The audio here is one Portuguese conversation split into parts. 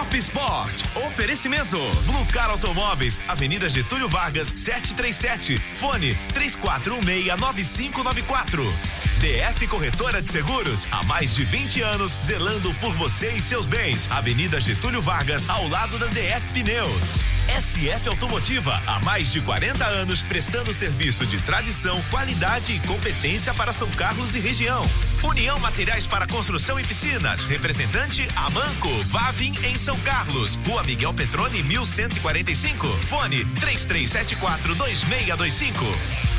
Pop Sport. Oferecimento. Blue Car Automóveis, Avenida Getúlio Vargas, 737. Fone 34169594. DF Corretora de Seguros, há mais de 20 anos, zelando por você e seus bens. Avenida Getúlio Vargas, ao lado da DF Pneus. SF Automotiva, há mais de 40 anos, prestando serviço de tradição, qualidade e competência para São Carlos e região. União Materiais para Construção e Piscinas, representante Amanco, Vavin em São Carlos, Rua Miguel Petrone 1145, fone 3374 2625.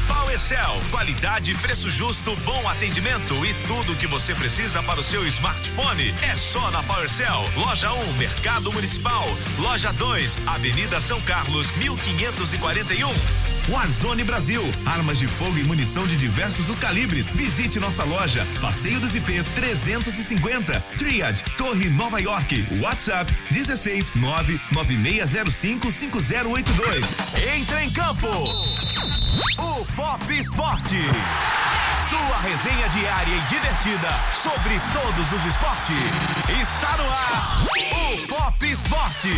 PowerCell, qualidade, preço justo, bom atendimento e tudo o que você precisa para o seu smartphone é só na PowerCell. Loja 1, Mercado Municipal. Loja 2, Avenida São Carlos, 1541. Warzone Brasil, armas de fogo e munição de diversos os calibres. Visite nossa loja, Passeio dos IPs 350, Triad, Torre Nova York, WhatsApp 16 99605 5082. Entra em campo. O Pop Esporte. Sua resenha diária e divertida sobre todos os esportes. Está no ar. O Pop Esporte.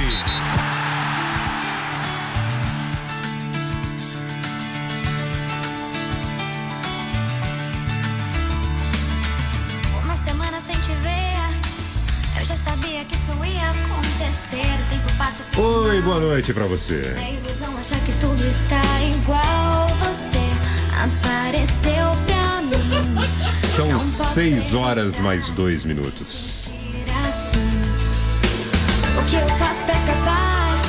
Boa noite pra você. É ilusão achar que tudo está igual. Você apareceu pra mim. São Não seis horas mais dois minutos. assim. O que eu faço pra escapar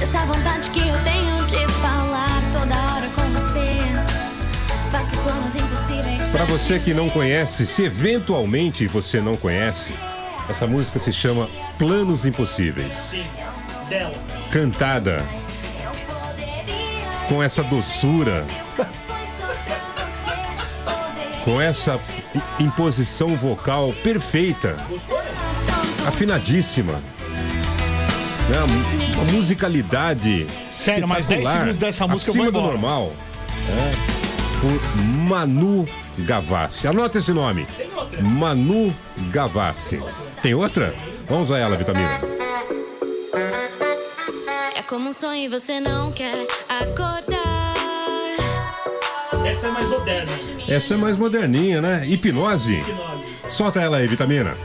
dessa vontade que eu tenho de falar toda hora com você? Faço planos impossíveis Pra você que não conhece, se eventualmente você não conhece, essa música se chama Planos Impossíveis. Dela. Cantada com essa doçura, com essa imposição vocal perfeita, afinadíssima. Né? Uma musicalidade Sério, mais 10 espetacular, segundos dessa música eu acima vou do normal. né? Por Manu Gavassi. Anota esse nome. Manu Gavassi. Tem outra? Vamos a ela, Vitamina. É como um sonho e você não quer acordar. Essa é mais moderna. Essa é mais moderninha, né? Hipnose. Hipnose. Solta ela aí, Vitamina.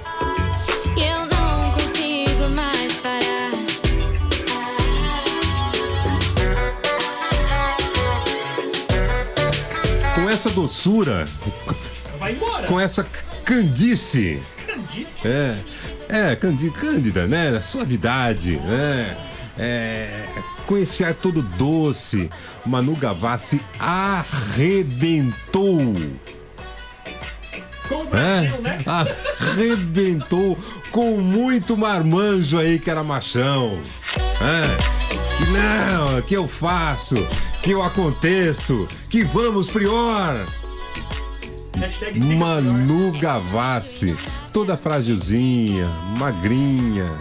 Eu não consigo mais parar. Com essa doçura, Vai embora. com essa candice. Candice. É, é, candi- cândida, né? Suavidade, né? É, com esse ar todo doce, Manu Gavassi arrebentou. Com o É, Brasil, né? arrebentou com muito marmanjo aí que era machão. É, não, que eu faço, que eu aconteço, que vamos prior. Manu Gavassi, toda frágilzinha, magrinha,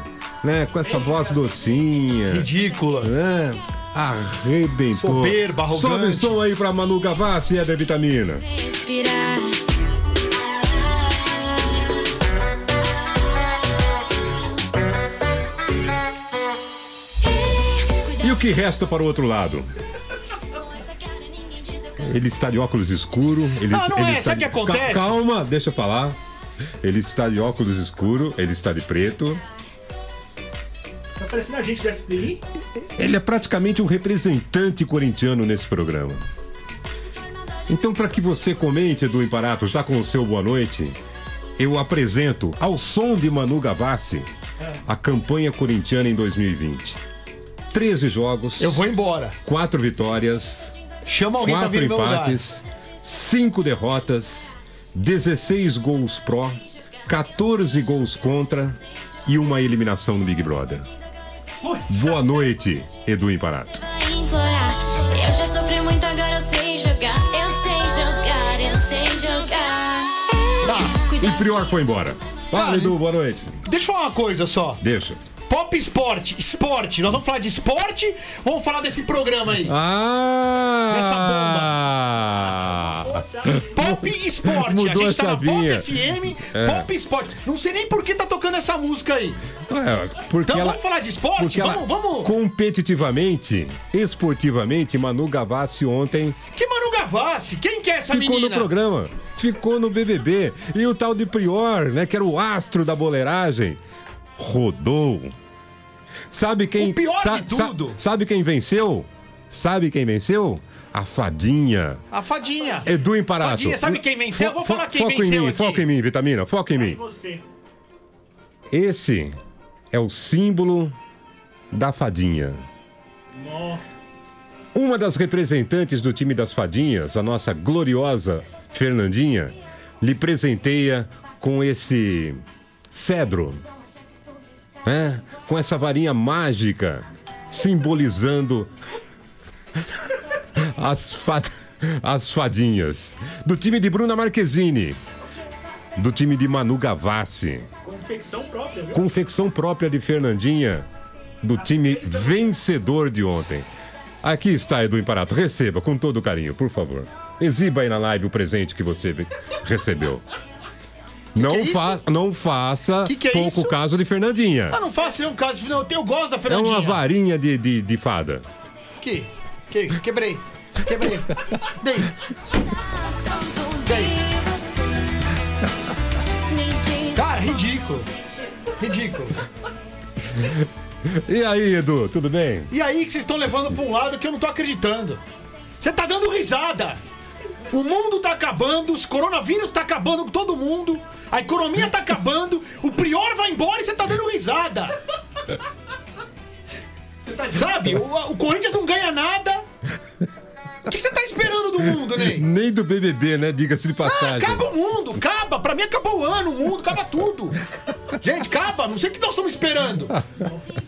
né? Com essa voz docinha, Ridícula. né? Arrebentou. Soberba, arrogante. Sobe o som aí pra Manu Gavassi, é da vitamina. Respirar. E o que resta para o outro lado? Ele está de óculos escuro. Ele, Não, não ele é, está sabe de- o que acontece? Ca- Calma, deixa eu falar. Ele está de óculos escuro, ele está de preto. Tá parecendo a gente do FBI? Ele é praticamente um representante corintiano nesse programa. Então, para que você comente, Edu Imparato, já com o seu boa noite, eu apresento, ao som de Manu Gavassi, a campanha corintiana em 2020. 13 jogos, Eu vou embora. 4 vitórias, Chama alguém pra quatro vir no meu lugar. empates, cinco derrotas, 16 gols pró, 14 gols contra e uma eliminação no Big Brother. Boa noite, Edu Imparato. Eu já sofri muito, agora eu sei jogar. Eu sei jogar, eu sei jogar. Tá. O Prior foi embora. Fala, Ah, Edu, boa noite. Deixa eu falar uma coisa só. Deixa. Esporte. Esporte. Nós vamos falar de esporte vamos falar desse programa aí? Ah! Pop Esporte. Mudou a gente tá a na Pop. FM, É. Pop Esporte. Não sei nem por que tá tocando essa música aí. É, porque Então ela, vamos falar de esporte? Vamos, vamos. competitivamente, esportivamente, Manu Gavassi ontem Que Manu Gavassi? Quem que é essa ficou menina? no programa, ficou no BBB. E o tal de Prior, né, que era o astro da boleiragem, rodou. Sabe quem... O pior sa- de sa- tudo. sabe quem venceu? Sabe quem venceu? A Fadinha. A fadinha. Edu Imparato. Fadinha, sabe quem venceu? Eu vou Fo- falar quem foco venceu em mim, aqui. Foca em mim, Vitamina, foca em mim. Você. Esse é o símbolo da fadinha. Nossa. Uma das representantes do time das fadinhas, a nossa gloriosa Fernandinha, lhe presenteia com esse cedro, né? com essa varinha mágica, simbolizando as, fa- as fadinhas. Do time de Bruna Marquezine, do time de Manu Gavassi. Confecção própria, viu? Confecção própria de Fernandinha, do time vencedor de ontem. Aqui está, Edu Imparato. Receba com todo carinho, por favor. Exiba aí na live o presente que você recebeu. Não, é fa não faça Que que é pouco isso? caso de Fernandinha. Ah, não faço nenhum caso. Não, eu gosto da É Fernandinha. uma varinha de, de, de fada. Que? Que? Quebrei. Quebrei. Dei. De diz. Cara, ridículo. Ridículo. E aí, Edu, tudo bem? E aí que vocês estão levando pra um lado que eu não tô acreditando. Você tá dando risada. O mundo tá acabando, os coronavírus tá acabando com todo mundo, a economia tá acabando, o Prior vai embora e você tá dando risada. Tá Sabe? O, o Corinthians não ganha nada. O que você tá esperando do mundo, Ney? Nem do BBB, né? Diga-se de Ah, passagem. acaba o mundo, acaba. Pra mim acabou o ano, o mundo, acaba tudo. Gente, acaba, não sei o que nós estamos esperando.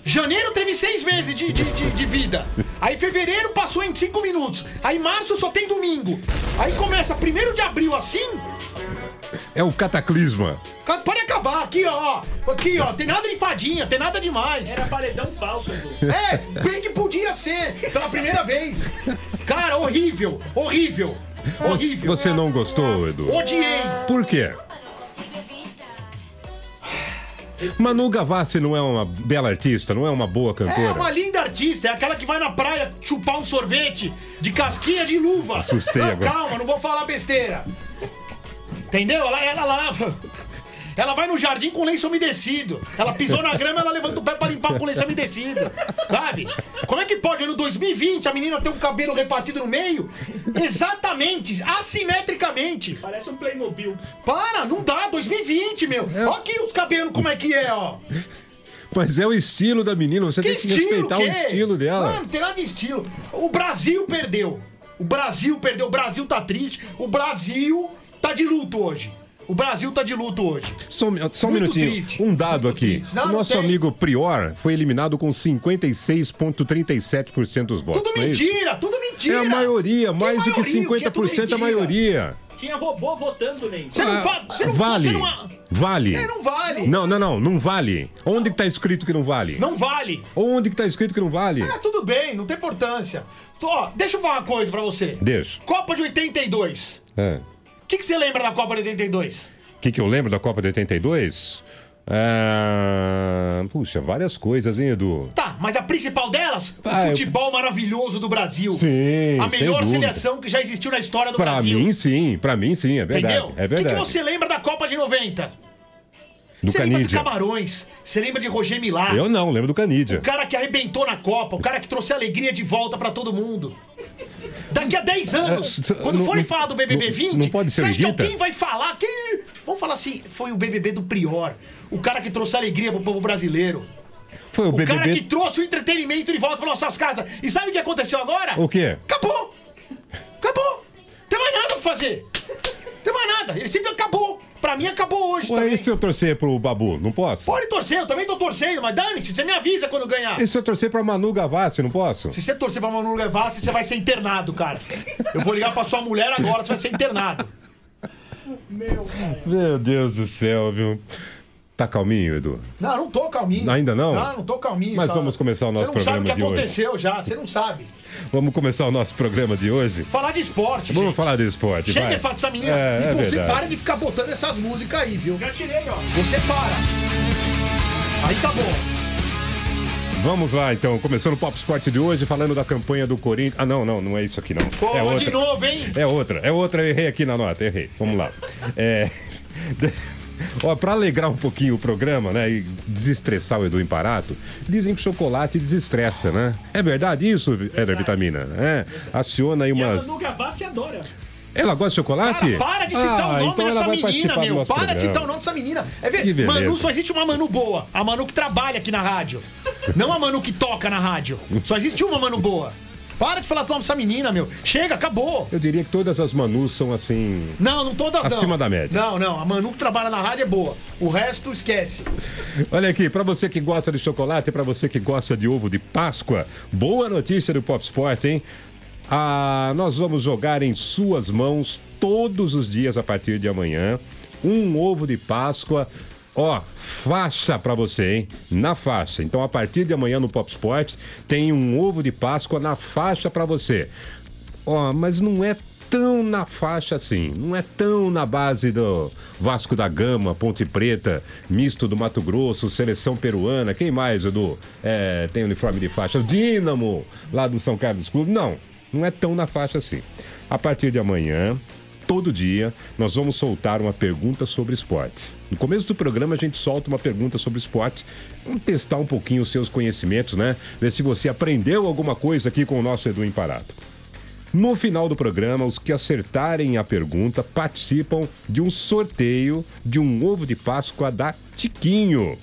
Janeiro teve seis meses de, de, de- de vida. Aí fevereiro passou em cinco minutos. Aí março só tem domingo. Aí começa primeiro de abril assim. É o cataclisma. Pode acabar, aqui ó. Aqui ó, tem nada de fadinha, tem nada demais. Era paredão falso, Edu. É, bem que podia ser, pela primeira vez. Cara, horrível, horrível, horrível. Você não gostou, Edu? Odiei. Por quê? Manu Gavassi não é uma bela artista, não é uma boa É cantora? uma linda artista, é aquela que vai na praia chupar um sorvete de casquinha de luva. Assustei não, agora. Calma, não vou falar besteira. Entendeu? Ela, ela, ela, ela vai no jardim com lenço umedecido. Ela pisou na grama, ela levanta o pé pra limpar com lenço umedecido. Sabe? Como é que pode, no 2020, a menina ter um cabelo repartido no meio? Exatamente, assimetricamente. Parece um Playmobil. Para, não dá, 2020, meu. Olha aqui os cabelos como é que é, ó. Mas é o estilo da menina, você Que tem que estilo, respeitar o quê? estilo dela. Não, não tem nada de estilo. O Brasil perdeu. O Brasil perdeu. O Brasil tá triste. O Brasil tá de luto hoje. O Brasil tá de luto hoje. Só, um- só um minutinho. triste. Um dado Muito aqui. Não, o nosso tem. amigo Prior foi eliminado com 56,37% dos votos. Tudo é mentira, tudo mentira. É a maioria, Que mais do que maioria? O que é tudo 50% a maioria. Tinha robô votando, Ney. Você não, Ah, fa você não vale. Você não, Vale. é, não vale. Não, não, não, não vale. Onde que tá escrito que não vale? Não vale. Onde que tá escrito que não vale? Ah, tudo bem, não tem importância. Tô, ó, deixa eu falar uma coisa pra você. Deixa. Copa de 82. É. O que, que você lembra da Copa de 82? O que, que eu lembro da Copa de 82? Ah, puxa, várias coisas, hein, Edu? Tá, mas a principal delas, o Ah, eu- futebol maravilhoso do Brasil. Sim, A melhor seleção que já existiu na história do Pra Brasil. mim, sim. Pra mim, sim. É verdade. Entendeu? É O que, verdade. que você lembra da Copa de 90? Do você lembra de Canidia. Camarões? Você lembra de Roger Milá? Eu não, lembro do Canidia. O cara que arrebentou na Copa, o cara que trouxe alegria de volta pra todo mundo. Daqui a 10 anos, É, quando não- forem não- falar do BBB não- 20, não pode ser você acha que alguém vai falar? Quem... Vamos falar assim, foi o BBB do Prior. O cara que trouxe alegria pro povo brasileiro. Foi o, O BBB. cara que trouxe o entretenimento de volta para nossas casas. E sabe o que aconteceu agora? O quê? Acabou! Acabou! Tem mais nada pra fazer! Tem mais nada! Ele sempre acabou! Pra mim acabou hoje Ué, também. e se eu torcer pro Babu? Não posso? Pode torcer, eu também tô torcendo, mas dane-se, você me avisa quando ganhar. E se eu torcer pra Manu Gavassi? Não posso? Se você torcer pra Manu Gavassi, você vai ser internado, cara. Eu vou ligar pra sua mulher agora, você vai ser internado. Meu. Meu Deus do céu, viu? Tá calminho, Edu? Não, não tô calminho. Ainda não? Não, não tô calminho. Mas só- vamos começar o nosso Você não sabe o que programa de hoje. aconteceu já, você não sabe. Vamos começar o nosso programa de hoje? Falar de esporte, Vamos gente. falar de esporte, Chega vai. de falar dessa menina. É, e é você verdade. para de ficar botando essas músicas aí, viu? Já tirei, ó. Você para. Aí tá bom. Vamos lá, então. Começando o Pop Sport de hoje, falando da campanha do Corinthians. Ah, não, não, não é isso aqui, não. Pô, é outra. de novo, hein? É outra, é outra. Eu errei aqui na nota, errei. Vamos lá. É... Ó, pra alegrar um pouquinho o programa, né, e desestressar o Edu Imparato, dizem que chocolate desestressa, né? É verdade isso, Era Vitamina? É. Aciona aí E a umas... Manu Gavassi adora. Ela gosta de chocolate? Cara, para de citar Ah, o nome então ela dessa menina, meu. Para de citar o programa. nome dessa menina. É ver. Manu, só existe uma Manu boa. A Manu que trabalha aqui na rádio. Não a Manu que toca na rádio. Só existe uma Manu boa. Para de falar o nome dessa menina, meu. Chega, acabou. Eu diria que todas as Manus são assim. Não, não todas não. Acima da média. Não, não. A Manu que trabalha na rádio é boa. O resto, esquece. Olha aqui, pra você que gosta de chocolate, pra você que gosta de ovo de Páscoa, boa notícia do Pop Sport, hein? Ah, nós vamos jogar em suas mãos todos os dias a partir de amanhã um ovo de Páscoa. Ó, faixa pra você, hein? Na faixa. Então, a partir de amanhã no Pop Sport tem um ovo de Páscoa na faixa pra você. Ó, mas não é tão na faixa assim, não é tão na base do Vasco da Gama, Ponte Preta, misto do Mato Grosso, seleção peruana, quem mais, Edu? É, tem uniforme de faixa, Dínamo, lá do São Carlos Clube. Não, não é tão na faixa assim. A partir de amanhã, todo dia, nós vamos soltar uma pergunta sobre esportes. No começo do programa, a gente solta uma pergunta sobre esportes. Vamos testar um pouquinho os seus conhecimentos, né? Ver se você aprendeu alguma coisa aqui com o nosso Edu Imparato. No final do programa, os que acertarem a pergunta participam de um sorteio de um ovo de Páscoa da Tiquinho.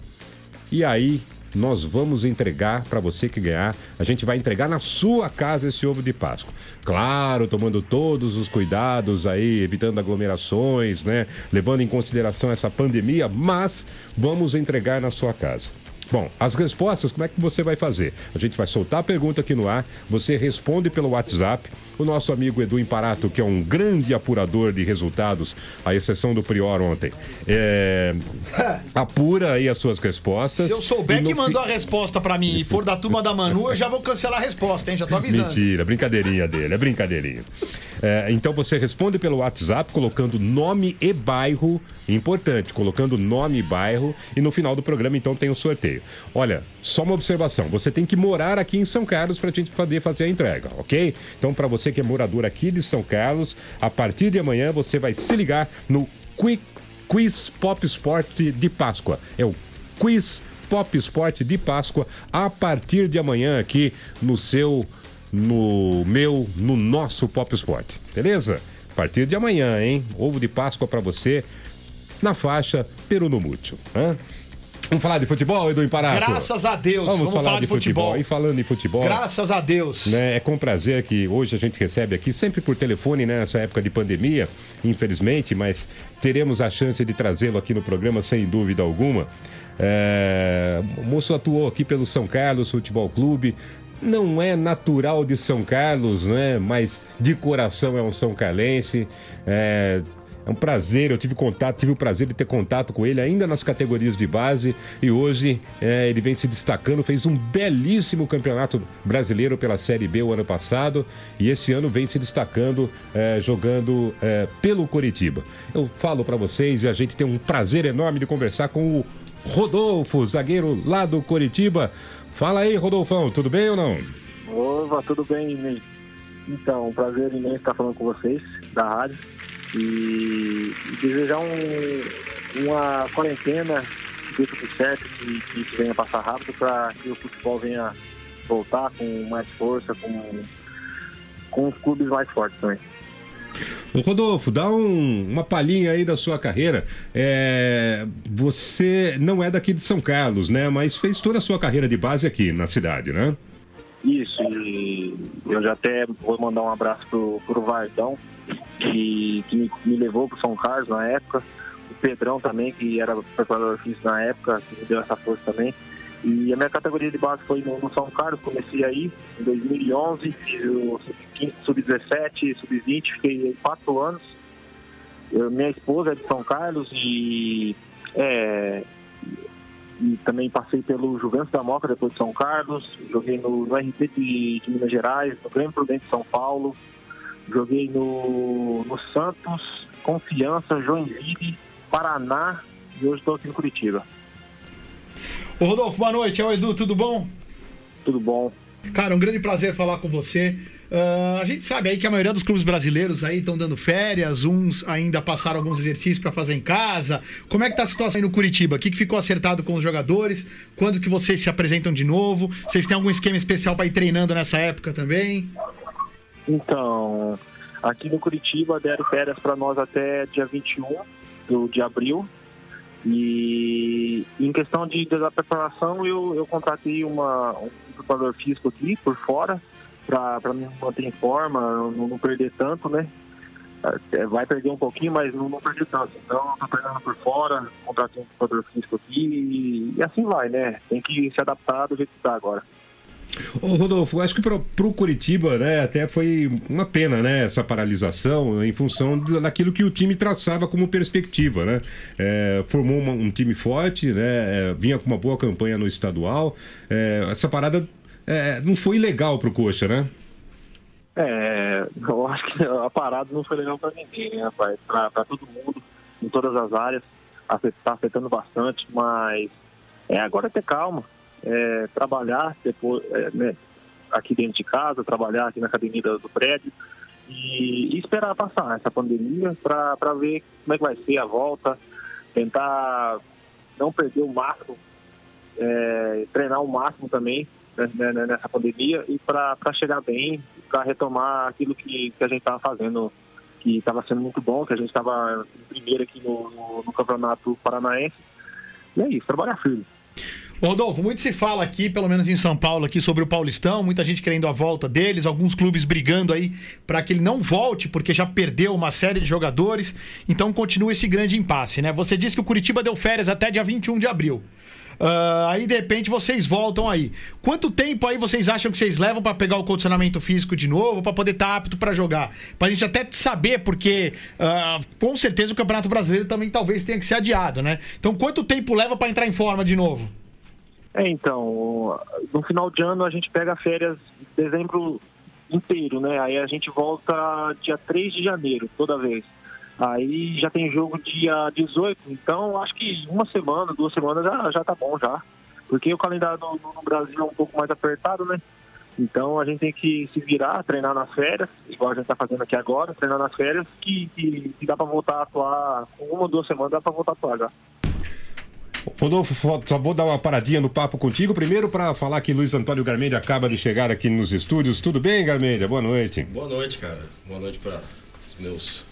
E aí, nós vamos entregar para você que ganhar. A gente vai entregar na sua casa esse ovo de Páscoa. Claro, tomando todos os cuidados aí, evitando aglomerações, né? Levando em consideração essa pandemia, mas vamos entregar na sua casa. Bom, as respostas, como é que você vai fazer? A gente vai soltar a pergunta aqui no ar, você responde pelo WhatsApp. O nosso amigo Edu Imparato, que é um grande apurador de resultados, à exceção do Prior ontem, é, apura aí as suas respostas. Se eu souber que mandou fi- a resposta pra mim e for da turma da Manu, eu já vou cancelar a resposta, hein? Já tô avisando. Mentira, brincadeirinha dele, é brincadeirinha. É, então você responde pelo WhatsApp colocando nome e bairro, importante, colocando nome e bairro, e no final do programa então tem o sorteio. Olha, só uma observação, você tem que morar aqui em São Carlos pra gente poder fazer a entrega, ok? Então para você que é morador aqui de São Carlos, a partir de amanhã você vai se ligar no Quick Quiz Pop Sport de Páscoa. É o Quiz Pop Sport de Páscoa a partir de amanhã aqui no seu, no meu, no nosso Pop Sport. Beleza? A partir de amanhã, hein? Ovo de Páscoa pra você na faixa Peru no hã? Vamos falar de futebol, Edu Imparato? Graças a Deus. Vamos, falar, de futebol. E falando em futebol. Graças a Deus. Né, é com prazer que hoje a gente recebe aqui, sempre por telefone, né, nessa época de pandemia, infelizmente, mas teremos a chance de trazê-lo aqui no programa sem dúvida alguma. É, o moço atuou aqui pelo São Carlos Futebol Clube. Não é natural de São Carlos, né? Mas de coração é um São Carlense. É, é um prazer, eu tive contato, tive o prazer de ter contato com ele ainda nas categorias de base e hoje é, ele vem se destacando, fez um belíssimo campeonato brasileiro pela Série B o ano passado e esse ano vem se destacando é, jogando é, pelo Coritiba. Eu falo para vocês e a gente tem um prazer enorme de conversar com o Rodolfo, zagueiro lá do Coritiba. Fala aí, Rodolfão, tudo bem ou não? Opa, tudo bem? Então, um prazer imenso estar falando com vocês da rádio e, desejar um, uma quarentena dê tudo certo, que, que isso venha passar rápido para que o futebol venha voltar com mais força, com, com os clubes mais fortes também. Ô, Rodolfo, dá um- uma palhinha aí da sua carreira. É, você não é daqui de São Carlos, né? Mas fez toda a sua carreira de base aqui na cidade, né? Isso, e eu já até vou mandar um abraço pro, pro Vardão, que, que me, me levou pro São Carlos na época. O Pedrão também, que era preparador físico na época, que me deu essa força também. E a minha categoria de base foi no, São Carlos, comecei aí em 2011, fiz o sub-15, sub-17, sub-20, fiquei quatro anos. Eu- minha esposa é de São Carlos e é, e também passei pelo Juventus da Moca, depois de São Carlos, joguei no, no RT de, de Minas Gerais, no Grêmio Prudente de São Paulo, joguei no, no Santos, Confiança, Joinville, Paraná e hoje estou aqui no Curitiba. Ô Rodolfo, boa noite. É o Edu, tudo bom? Tudo bom? Cara, um grande prazer falar com você. Uh, a gente sabe aí que a maioria dos clubes brasileiros aí estão dando férias, uns ainda passaram alguns exercícios para fazer em casa. Como é que tá a situação aí no Curitiba? O que, que ficou acertado com os jogadores? Quando que vocês se apresentam de novo? Vocês têm algum esquema especial para ir treinando nessa época também? Então, aqui no Curitiba deram férias para nós até dia 21 do, de abril. E em questão de, da preparação, eu, eu contratei uma, um preparador físico aqui por fora para me manter em forma, não, não, perder tanto, né? É, vai perder um pouquinho, mas não, não perder tanto. Então, tô treinando por fora, contratei um preparador físico aqui e, e assim vai, né? Tem que se adaptar do jeito que tá agora. Ô Rodolfo, acho que para o Curitiba, né, até foi uma pena, né, essa paralisação em função daquilo que o time traçava como perspectiva, né? É, formou uma, um time forte, né, é, vinha com uma boa campanha no estadual. É, essa parada é, não foi legal para o Coxa, né? É, eu acho que a parada não foi legal para ninguém, né, rapaz? Para todo mundo, em todas as áreas, está afetando bastante, mas é agora ter calma é, trabalhar depois, é, né, aqui dentro de casa, trabalhar aqui na academia do prédio e, e esperar passar essa pandemia para ver como é que vai ser a volta, tentar não perder o máximo, é, treinar o máximo também né, né, né nessa pandemia e para chegar bem, para retomar aquilo que, que a gente estava fazendo, que estava sendo muito bom, que a gente estava primeiro aqui no, no, no Campeonato Paranaense. E é isso, trabalhar firme. Rodolfo, muito se fala aqui, pelo menos em São Paulo, aqui sobre o Paulistão, muita gente querendo a volta deles, alguns clubes brigando aí para que ele não volte, porque já perdeu uma série de jogadores. Então continua esse grande impasse, né? Você disse que o Curitiba deu férias até dia 21 de abril. Uh, aí de repente vocês voltam aí. Quanto tempo aí vocês acham que vocês levam para pegar o condicionamento físico de novo, para poder estar tá apto para jogar? Pra gente até saber, porque uh, com certeza o Campeonato Brasileiro também talvez tenha que ser adiado, né? Então quanto tempo leva para entrar em forma de novo? É, então, no final de ano a gente pega férias dezembro inteiro, né? Aí a gente volta dia 3 de janeiro, toda vez. Aí já tem jogo dia 18, então acho que uma semana, duas semanas já, já tá bom já. Porque o calendário no, no Brasil é um pouco mais apertado, né? Então a gente tem que se virar, treinar nas férias, igual a gente está fazendo aqui agora, treinar nas férias, que, que, que dá para voltar a atuar, com uma ou duas semanas dá para voltar a atuar já. Rodolfo, só vou dar uma paradinha no papo contigo. Primeiro, para falar que Luiz Antônio Garmendia acaba de chegar aqui nos estúdios. Tudo bem, Garmendia? Boa noite. Boa noite, cara. Boa noite para os meus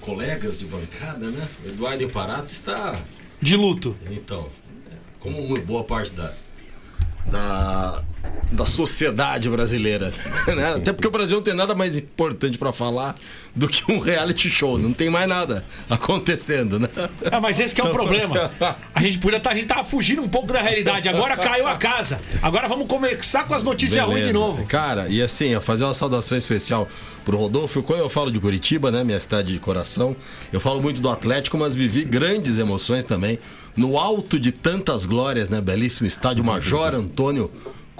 colegas de bancada, né? O Eduardo Imparato está. De luto. Então, como boa parte da, da, da sociedade brasileira. Né? Até porque o Brasil não tem nada mais importante para falar do que um reality show. Não tem mais nada acontecendo, né? Ah, mas esse é o problema. A gente podia tá, a gente tava fugindo um pouco da realidade. Agora caiu a casa. Agora vamos começar com as notícias ruins de novo. Cara, e assim, fazer uma saudação especial pro Rodolfo. Quando eu falo de Curitiba, né, minha cidade de coração, eu falo muito do Atlético, mas vivi grandes emoções também no alto de tantas glórias, né? Belíssimo estádio Major Antônio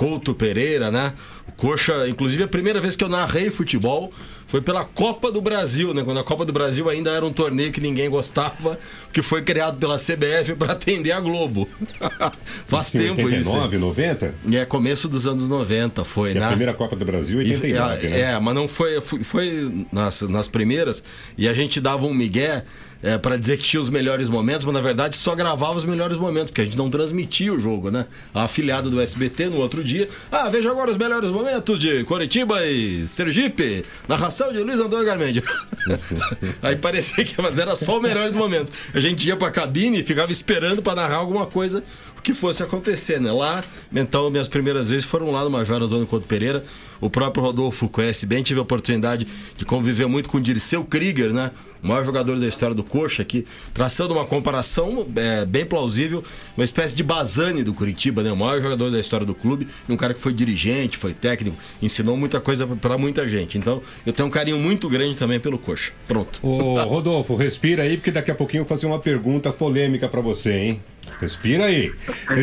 Couto Pereira, né? O Coxa, inclusive a primeira vez que eu narrei futebol foi pela Copa do Brasil, né? Quando a Copa do Brasil ainda era um torneio que ninguém gostava, que foi criado pela CBF para atender a Globo. Faz tempo 89, isso. 89, 90? É, começo dos anos 90 foi, e né? A primeira Copa do Brasil 89, e, né? É, mas não foi, foi, foi nas, nas primeiras e a gente dava um migué é, para dizer que tinha os melhores momentos, mas na verdade só gravava os melhores momentos, porque a gente não transmitia o jogo, né? A afiliada do SBT no outro dia. Ah, veja agora os melhores momentos de Coritiba e Sergipe, narração de Luiz Antônio Garmendia. Aí parecia que mas era só os melhores momentos. A gente ia pra cabine e ficava esperando para narrar alguma coisa que fosse acontecer, né? Lá, então, minhas primeiras vezes foram lá no Major Antônio Couto Pereira. O próprio Rodolfo conhece bem, tive a oportunidade de conviver muito com o Dirceu Krieger, né? O maior jogador da história do Coxa aqui, traçando uma comparação é, bem plausível, uma espécie de Bazani do Curitiba, né? O maior jogador da história do clube, um cara que foi dirigente, foi técnico, ensinou muita coisa para muita gente. Então, eu tenho um carinho muito grande também pelo Coxa. Pronto. Ô, Rodolfo, respira aí, porque daqui a pouquinho eu vou fazer uma pergunta polêmica para você, hein? Respira aí.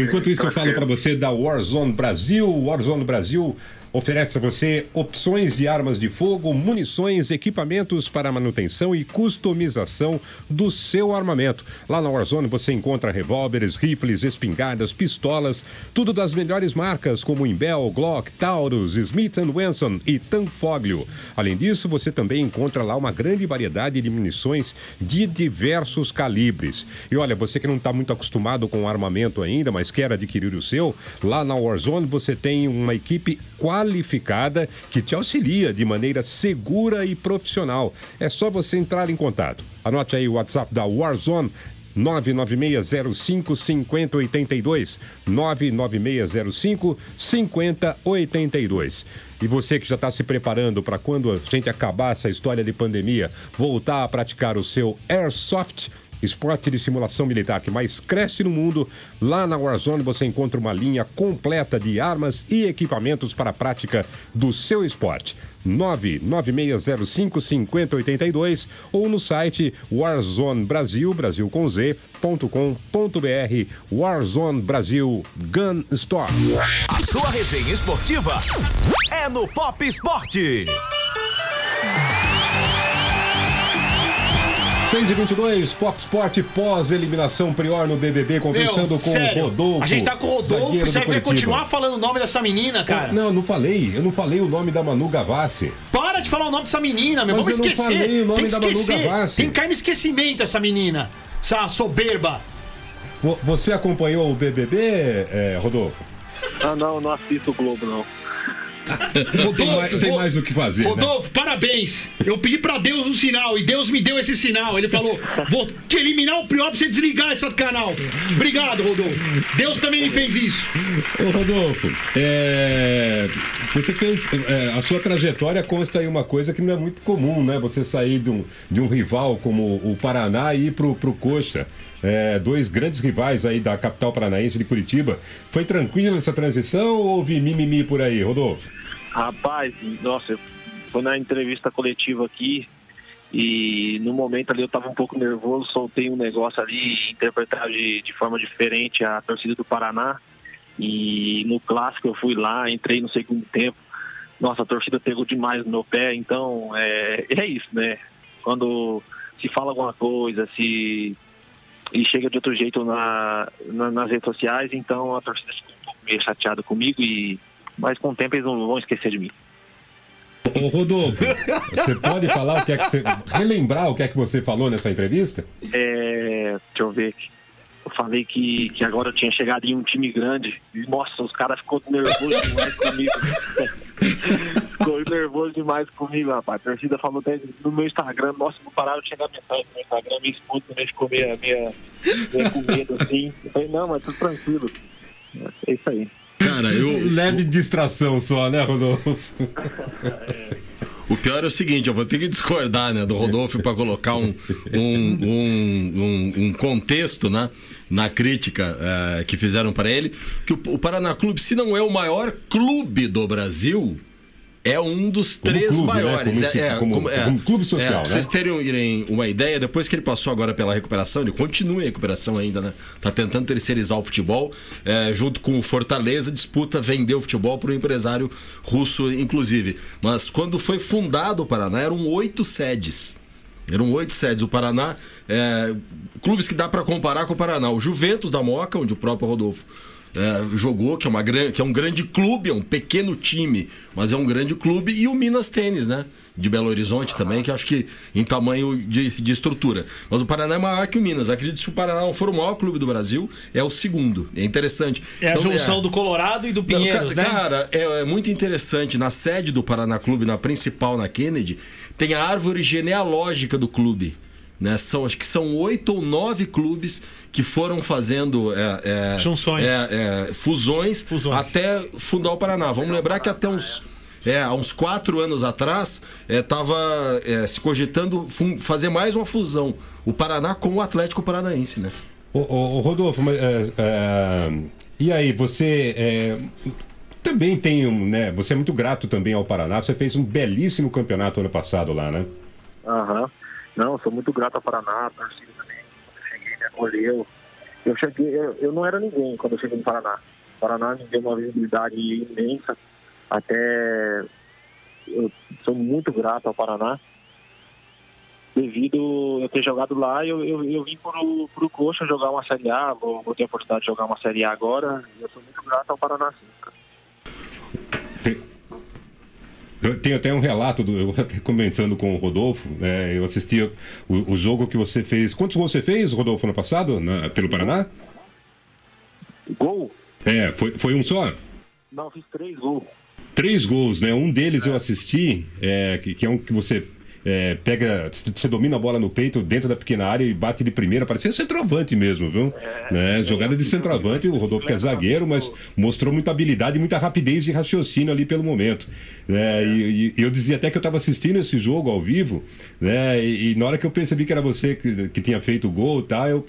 Enquanto isso, eu falo para você da Warzone Brasil. Warzone Brasil oferece a você opções de armas de fogo, munições, equipamentos para manutenção e customização do seu armamento. Lá na Warzone você encontra revólveres, rifles, espingardas, pistolas, tudo das melhores marcas como Imbel, Glock, Taurus, Smith Wesson e Tanfoglio. Além disso, você também encontra lá uma grande variedade de munições de diversos calibres. E olha, você que não está muito acostumado com armamento ainda, mas quer adquirir o seu, lá na Warzone você tem uma equipe qualificada que te auxilia de maneira segura e profissional. É só você entrar em contato. Anote aí o WhatsApp da Warzone 99605 5082. 99605 5082. E você que já está se preparando para quando a gente acabar essa história de pandemia, voltar a praticar o seu Airsoft, esporte de simulação militar que mais cresce no mundo, lá na Warzone você encontra uma linha completa de armas e equipamentos para a prática do seu esporte. 996055082 ou no site Warzone Brasil, Brasil com Z.com.br Warzone Brasil Gun Store. A sua resenha esportiva é no Pop Esporte. 6 e 22 Pop Sport pós-eliminação Prior no BBB, conversando Meu, com sério, o Rodolfo. A gente tá com o Rodolfo e você vai Curitiba. continuar falando o nome dessa menina, cara. Não, não falei. Eu não falei o nome da Manu Gavassi. Para de falar o nome dessa menina, meu. Mas Vamos eu não esquecer. falei o nome Tem que da Manu. Gavassi. Tem que cair no esquecimento essa menina. Essa soberba. Vo- Você acompanhou o BBB, é, Rodolfo? Ah, não, não assisto o Globo, não. Rodolfo, Tem mais, tem mais o que fazer, né? Rodolfo, parabéns. Eu pedi pra Deus um sinal e Deus me deu esse sinal. Ele falou: vou te eliminar o Prior pra você desligar esse canal. Obrigado, Rodolfo. Deus também me fez isso. Ô, Rodolfo, é, você fez. é, a sua trajetória consta aí uma coisa que não é muito comum, né? Você sair de um, de um rival como o Paraná e ir pro, pro Coxa. É, dois grandes rivais aí da capital paranaense de Curitiba. Foi tranquila essa transição ou houve mimimi por aí, Rodolfo? Rapaz, nossa, foi na entrevista coletiva aqui e no momento ali eu tava um pouco nervoso, soltei um negócio ali, interpretar de, de forma diferente a torcida do Paraná. E no clássico eu fui lá, entrei no segundo tempo. Nossa, a torcida pegou demais no meu pé, então é, é isso, né? Quando se fala alguma coisa, se e chega de outro jeito na, na- nas redes sociais, então a torcida fica um pouco meio chateada comigo e mas com o tempo eles não vão esquecer de mim. Ô, Rodolfo, você pode falar o que é que você. relembrar o que é que você falou nessa entrevista? É, deixa eu ver. Eu falei que, que agora eu tinha chegado em um time grande. E, nossa, os caras ficou nervoso demais comigo. ficou nervoso demais comigo, rapaz. A torcida falou até no meu Instagram, nossa, não pararam de chegar mensagem no meu Instagram, minha esposa também ficou meio, meio, meio com medo assim. Eu falei, não, mas tudo tranquilo. É isso aí. Cara, eu, Leve distração só, né, Rodolfo? O pior é o seguinte, eu vou ter que discordar, né, do Rodolfo para colocar um, um, um, um- um contexto, né, na crítica eh, que fizeram para ele, que o, o Paraná Clube, se não é o maior clube do Brasil, é um dos Como três clube, né? maiores. Como é, é, como- como clube social, é, pra né? vocês terem uma ideia, depois que ele passou agora pela recuperação, ele continua em recuperação ainda, né? Tá tentando terceirizar o futebol, é, junto com o Fortaleza, disputa vender o futebol para um empresário russo, inclusive. Mas quando foi fundado o Paraná, eram oito sedes. Eram oito sedes. O Paraná, é, clubes que dá para comparar com o Paraná. O Juventus da Moca, onde o próprio Rodolfo é, jogou, que é, uma, que é um grande clube, é um pequeno time, mas é um grande clube. E o Minas Tênis, né? De Belo Horizonte também, que acho que em tamanho de, de estrutura. Mas o Paraná é maior que o Minas. Acredito que se o Paraná não for o maior clube do Brasil, é o segundo. É interessante. É a Então, junção é- do Colorado e do não, Pinheiros, ca- né? Cara, é, é muito interessante. Na sede do Paraná Clube, na principal, na Kennedy, tem a árvore genealógica do clube. Né? São, acho que são oito ou nove clubes que foram fazendo é, é, Junções. é, é, fusões, Fusões. até fundar o Paraná. Vamos lembrar que até uns. É, há uns quatro anos atrás, estava se cogitando fazer mais uma fusão. O Paraná com o Atlético Paranaense, né? Ô, ô, ô, Rodolfo, mas, é, é, e aí, você é, também tem um, né? Você é muito grato também ao Paraná. Você fez um belíssimo campeonato ano passado lá, né? Aham. Não, sou muito grato ao Paraná, a torcida também. Quando cheguei, me acolheu. eu cheguei, eu, eu não era ninguém quando eu cheguei no Paraná. O Paraná me deu uma visibilidade imensa, até eu sou muito grato ao Paraná. Devido eu ter jogado lá, eu, eu, eu vim pro, pro Coxa jogar uma Série A, vou, vou ter a oportunidade de jogar uma Série A agora, e eu sou muito grato ao Paraná. Tem, eu tenho até um relato, do, eu até comentando com o Rodolfo, né, eu assisti o, o jogo que você fez. Quantos gols você fez, Rodolfo, ano passado, na- pelo Paraná? Gol? É, foi, foi um só? Não, fiz três gols. Três gols, né? Um deles eu assisti, é, que, que é um que você é, pega, você domina a bola no peito dentro da pequena área e bate de primeira, parecia centroavante mesmo, viu? né? Jogada de centroavante, o Rodolfo que é zagueiro, mas mostrou muita habilidade, muita rapidez de raciocínio ali pelo momento. né? E, e eu dizia até que eu estava assistindo esse jogo ao vivo, né? E, e na hora que eu percebi que era você que, que tinha feito o gol, tá? Eu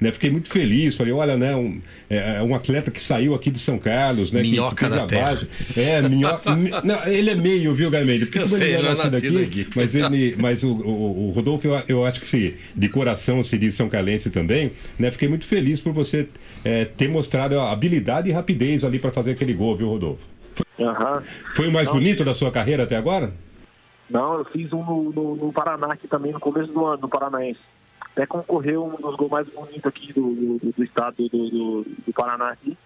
né, fiquei muito feliz, falei, olha, né, um, é, é um atleta que saiu aqui de São Carlos, né, que- Minhoca que fez da terra. base. É, minhoca. mi- não, ele é meio, viu, Garmeiro? Porque Eu como sei, ele ele é é nascido nascido aqui, aqui. mas, ele, mas o, o- o Rodolfo, eu, eu acho que se, de coração se diz São Calense também, né? Fiquei muito feliz por você é, ter mostrado a habilidade e rapidez ali para fazer aquele gol, viu, Rodolfo? Aham. Foi o mais bonito da sua carreira até agora? Não, eu fiz um no, no, no Paraná aqui também, no começo do ano, no Paranaense. Até concorreu um dos gols mais bonitos aqui do, do, do estado do, do, do Paraná aqui.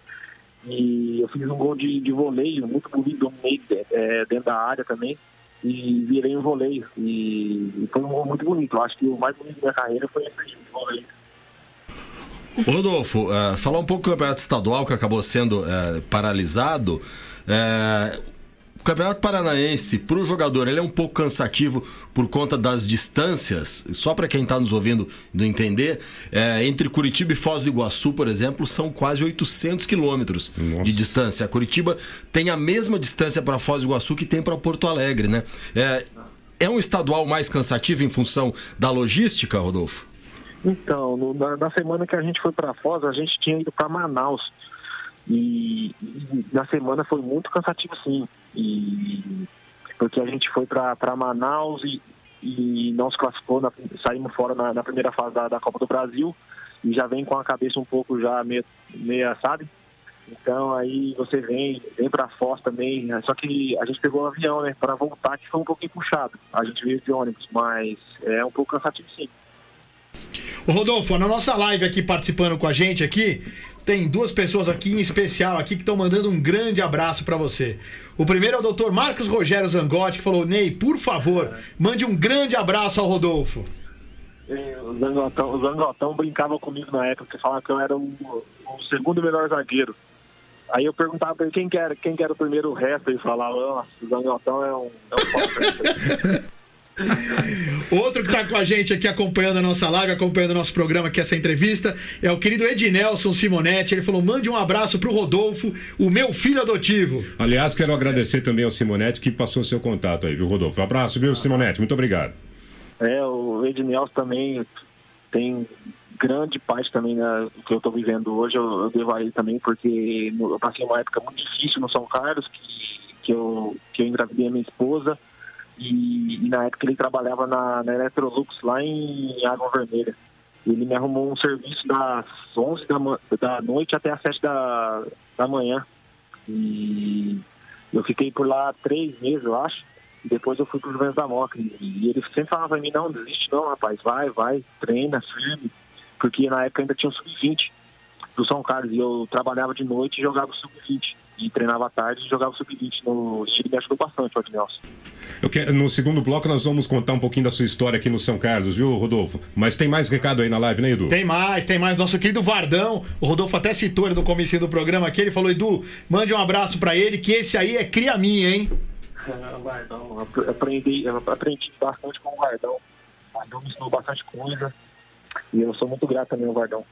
E eu fiz um gol de, de voleio, muito bonito, dominei é, dentro da área também. E virei um voleio. E, e foi um gol muito bonito. Eu acho que o mais bonito da minha carreira foi esse aí, o voleio. Rodolfo, eh, falar um pouco do campeonato estadual que acabou sendo eh, paralisado. O campeonato paranaense, para o jogador, ele é um pouco cansativo por conta das distâncias. Só para quem está nos ouvindo não entender, eh, entre Curitiba e Foz do Iguaçu, por exemplo, são quase 800 quilômetros de distância. A Curitiba tem a mesma distância para Foz do Iguaçu que tem para Porto Alegre, né? Eh, é um estadual mais cansativo em função da logística, Rodolfo? Então, no- na, na semana que a gente foi para Foz, a gente tinha ido para Manaus. E, e na semana foi muito cansativo, sim. E, porque a gente foi para Manaus e, e não se classificou, na- saímos fora na, na primeira fase da, da Copa do Brasil. E já vem com a cabeça um pouco já meia, meia sabe? Então aí você vem, vem para Foz também. né? Só que a gente pegou o avião, né? Para voltar, que foi um pouquinho puxado. A gente veio de ônibus, mas é um pouco cansativo, sim. Rodolfo, na nossa live aqui participando com a gente aqui, tem duas pessoas aqui em especial aqui que estão mandando um grande abraço pra você. O primeiro é o Dr. Marcos Rogério Zangotti que falou: "Ney, por favor, mande um grande abraço ao Rodolfo". O Zangotão, o Zangotão brincava comigo na época, que falava que eu era o, o segundo melhor zagueiro. Aí eu perguntava pra ele quem que era, quem que era o primeiro resto, ele falava, nossa, o Zangotão é um, é um pau preto." Outro que tá com a gente aqui acompanhando a nossa live, acompanhando o nosso programa aqui, essa entrevista, é o querido Ednelson Simonetti. Ele falou: mande um abraço pro Rodolfo, o meu filho adotivo. Aliás, quero agradecer também ao Simonetti que passou seu contato aí, viu, Rodolfo? Um abraço, viu, Simonetti? Muito obrigado. É, o Ednelson também tem grande parte também né, do que eu estou vivendo hoje, eu, eu devo a ele também, porque eu passei uma época muito difícil no São Carlos, que, que, eu, que eu engravidei a minha esposa, e, e na época ele trabalhava na, na Electrolux, lá em Água Vermelha. Ele me arrumou um serviço das 11 da, da noite até as 7 da, da manhã. E eu fiquei por lá três meses, eu acho. E depois eu fui pro Juventus da Moca. E, ele sempre falava pra mim, não, desiste não, rapaz, vai, vai, treina, firme. Porque na época ainda tinha o Sub-20 do São Carlos. E eu trabalhava de noite e jogava o Sub-20. E treinava à tarde e jogava o Sub-20 no estilo me ajudou bastante, o Adnelson. Eu quero- no segundo bloco nós vamos contar um pouquinho da sua história aqui no São Carlos, viu, Rodolfo? Mas tem mais recado aí na live, né, Edu? Tem mais, tem mais. Nosso querido Vardão, o Rodolfo até citou ele no começo do programa aqui. Ele falou: Edu, mande um abraço pra ele, que esse aí é cria minha, hein? É, o Guardão, ap- aprendi, eu aprendi bastante com o Guardão. O Guardão me ensinou bastante coisa. E eu sou muito grato também ao Guardão.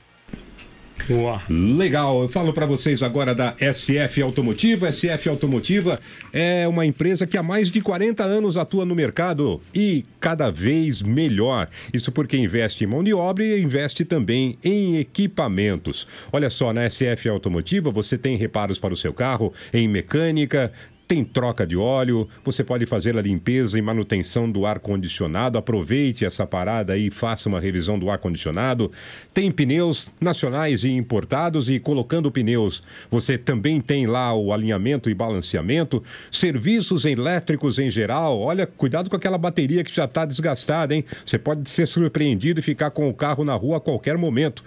Legal, eu falo para vocês agora da SF Automotiva. SF Automotiva é uma empresa que há mais de 40 anos atua no mercado e cada vez melhor. Isso porque investe em mão de obra e investe também em equipamentos. Olha só, na SF Automotiva você tem reparos para o seu carro em mecânica, tem troca de óleo, você pode fazer a limpeza e manutenção do ar-condicionado. Aproveite essa parada aí e faça uma revisão do ar-condicionado. Tem pneus nacionais e importados e colocando pneus, você também tem lá o alinhamento e balanceamento, serviços elétricos em geral. Olha, cuidado com aquela bateria que já está desgastada, hein? Você pode ser surpreendido e ficar com o carro na rua a qualquer momento.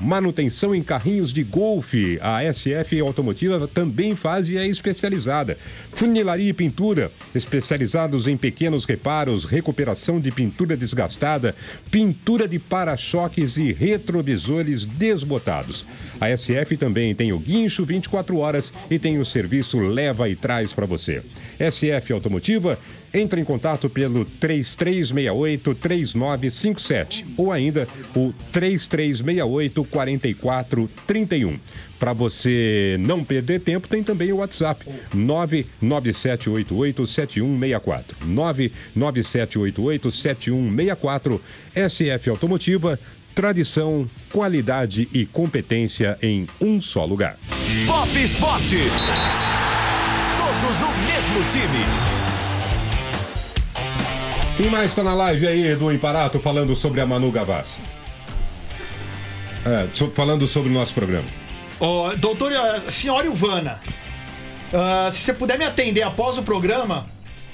Manutenção em carrinhos de golfe. A SF Automotiva também faz e é especializada. Funilaria e pintura, especializados em pequenos reparos, recuperação de pintura desgastada, pintura de para-choques e retrovisores desbotados. A SF também tem o guincho 24 horas e tem o serviço leva e traz para você. SF Automotiva entre em contato pelo 3368-3957 ou ainda o 3368-4431. Para você não perder tempo, tem também o WhatsApp 997887164. 997887164. SF Automotiva, tradição, qualidade e competência em um só lugar. Pop Esporte. Todos no mesmo time. Quem mais está na live aí do Imparato falando sobre a Manu Gavassi? É, falando sobre o nosso programa. Ó, doutor, eh, senhora Ilvana, ah, se você puder me atender após o programa,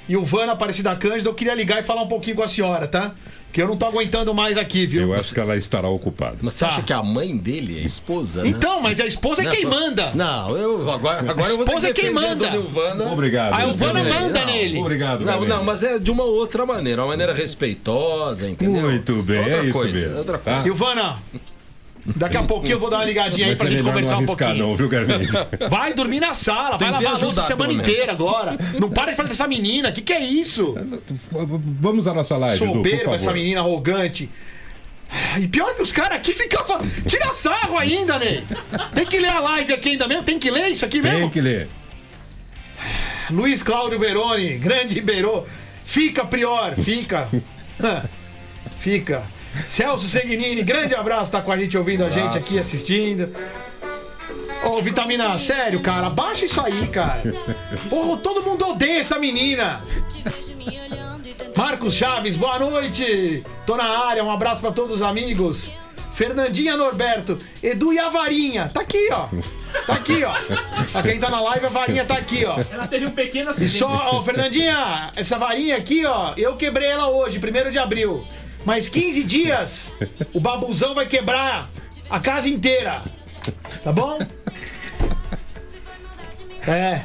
Ilvana Aparecida Cândido, eu queria ligar e falar um pouquinho com a senhora, tá? Que eu não tô aguentando mais aqui, viu? Eu acho que ela estará ocupada. Mas você Tá. acha que a mãe dele é esposa, né? Então, mas a esposa é quem manda. Não, eu agora, agora eu vou ter Esposa é que quem manda. a Ilvana. Obrigado. A Ilvana manda Não, nele. Obrigado, Não, não, mas é de uma outra maneira, uma maneira respeitosa, entendeu? Muito bem, outra é isso coisa, mesmo. Outra Tá? coisa. Ilvana, daqui a pouquinho eu vou dar uma ligadinha aí pra gente conversar um pouquinho. não, viu, Garmin? Vai dormir na sala, vai lavar a louça a semana inteira agora. Não para de falar dessa menina, que que é isso? Vamos à nossa live, Soberba essa menina arrogante. E pior que os caras aqui ficam. fa- Tira sarro ainda, Ney! Tem que ler a live aqui ainda mesmo? Tem que ler isso aqui Tem mesmo? que ler. Luiz Cláudio Veroni, grande Ribeiro. Fica, Prior, fica. fica. Celso Segnini, grande abraço, tá com a gente ouvindo a gente aqui assistindo. Ô, Vitamina, sério, cara, baixa isso aí, cara. Porra, todo mundo odeia essa menina. Marcos Chaves, boa noite. Tô na área, um abraço pra todos os amigos. Fernandinha Norberto, Edu e a Varinha. Tá aqui, ó. Tá aqui, ó. Pra quem tá na live, a Varinha tá aqui, ó. Ela teve um pequeno E acidente. só, ó, Fernandinha, essa varinha aqui, ó, eu quebrei ela hoje, 1 de abril. Mais 15 dias, o babuzão vai quebrar a casa inteira. Tá bom? É.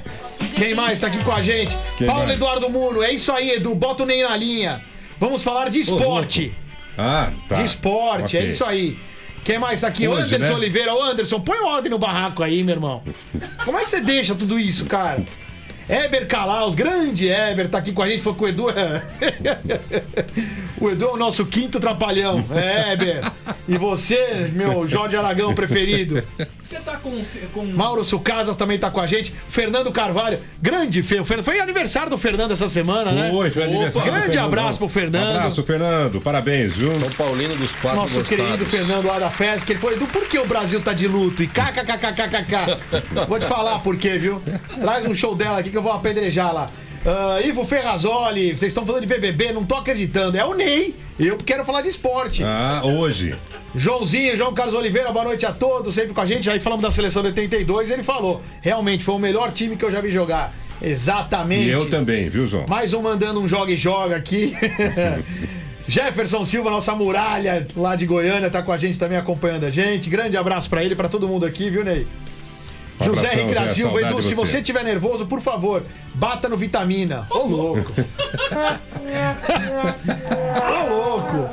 Quem mais tá aqui com a gente? Paulo mais? Eduardo Muno, é isso aí, Edu, bota o Ney na linha. Vamos falar de esporte. Ah, tá. De esporte, Ok. é isso aí. Quem mais tá aqui? O Hoje, Anderson né? Oliveira. Ô, Anderson, põe ordem no barraco aí, meu irmão. Como é que você deixa tudo isso, cara? Eber Calaus, grande Eber, tá aqui com a gente, foi com o Edu. o Edu é o nosso quinto trapalhão. É, Eber. E você, meu Jorge Aragão preferido. Você tá com. com... Mauro Sucasas também tá com a gente. Fernando Carvalho, grande Fê. Foi aniversário do Fernando essa semana, né? Foi, foi aniversário. Grande abraço pro Fernando. Abraço, Fernando. Parabéns, viu? São Paulino dos quatro Nosso gostados. querido Fernando lá da FES, que ele falou, Edu, por que o Brasil tá de luto? E kkkkkkk. Vou te falar por quê, viu? Traz um show dela aqui que eu vou apedrejar lá. Ah, Ivo Ferrazoli, vocês estão falando de BBB, não tô acreditando. É o Ney. Eu quero falar de esporte. Ah, hoje. Joãozinho, João Carlos Oliveira, boa noite a todos, sempre com a gente. Aí falamos da seleção de 82 ele falou, realmente foi o melhor time que eu já vi jogar. Exatamente. E eu também, viu, João? Mais um mandando um joga e joga aqui. Jefferson Silva, nossa muralha lá de Goiânia, tá com a gente também acompanhando a gente. Grande abraço pra ele, pra todo mundo aqui, viu, Ney? Um José abração, Henrique da Silva, Edu, se você. estiver nervoso, por favor, bata no vitamina. Ô, louco. Ô, louco.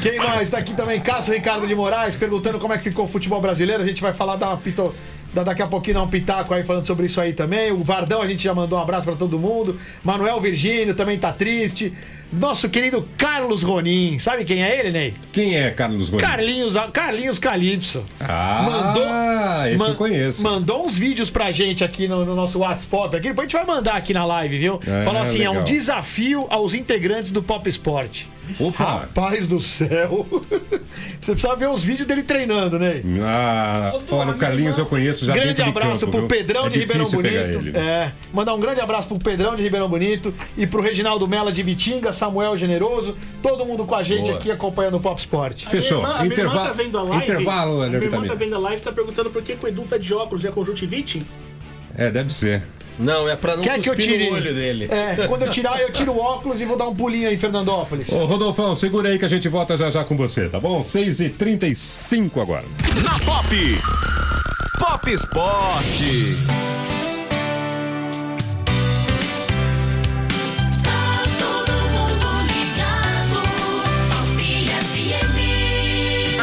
Quem mais tá aqui também? Cássio Ricardo de Moraes, perguntando como é que ficou o futebol brasileiro. A gente vai falar da pito... da- daqui a pouquinho, dar um pitaco aí falando sobre isso aí também. O Vardão, a gente já mandou um abraço pra todo mundo. Manuel Virgínio também tá triste. Nosso querido Carlos Ronin. Sabe quem é ele, Ney? Quem é Carlos Gomes? Carlinhos, Carlinhos Calypso. Ah, esse man- eu conheço. Mandou uns vídeos pra gente aqui no, no nosso WhatsApp. Aqui, depois a gente vai mandar aqui na live, viu? É, Falou assim: é um legal. desafio aos integrantes do Pop Sport. Opa, Rapaz do céu. Você precisa ver os vídeos dele treinando, né? Ah, olha, o Carlinhos eu conheço já grande abraço campo, pro viu? Pedrão É de Ribeirão Bonito. ele. É, mandar um grande abraço pro Pedrão de Ribeirão Bonito e pro Reginaldo Mela de Bitinga, Samuel Generoso, todo mundo com a gente Boa. aqui acompanhando o Pop Sport. Fechou. Minha irmã, a minha irmã Intervalo, tá vendo a live. intervalo, a minha André irmã tá vendo a live e tá perguntando por que, que o Edu tá de óculos. É conjuntivite? É, deve ser. Não, é pra não Quer que eu tire? no olho dele. É, quando eu tirar, eu tiro o óculos e vou dar um pulinho aí em Fernandópolis. Ô, Rodolfão, segura aí que a gente volta já já com você, tá bom? 6h35 agora. Na Pop. Pop Sport.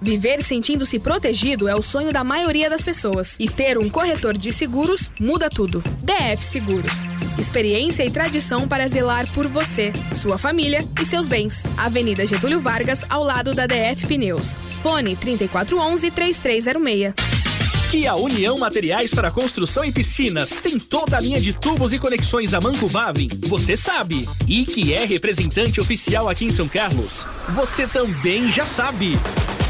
Viver sentindo-se protegido é o sonho da maioria das pessoas. E ter um corretor de seguros muda tudo. DF Seguros. Experiência e tradição para zelar por você, sua família e seus bens. Avenida Getúlio Vargas, ao lado da DF Pneus. Fone 3411-3306. Que a União Materiais para Construção e Piscinas tem toda a linha de tubos e conexões a Manco Bavin, você sabe. E que é representante oficial aqui em São Carlos, você também já sabe.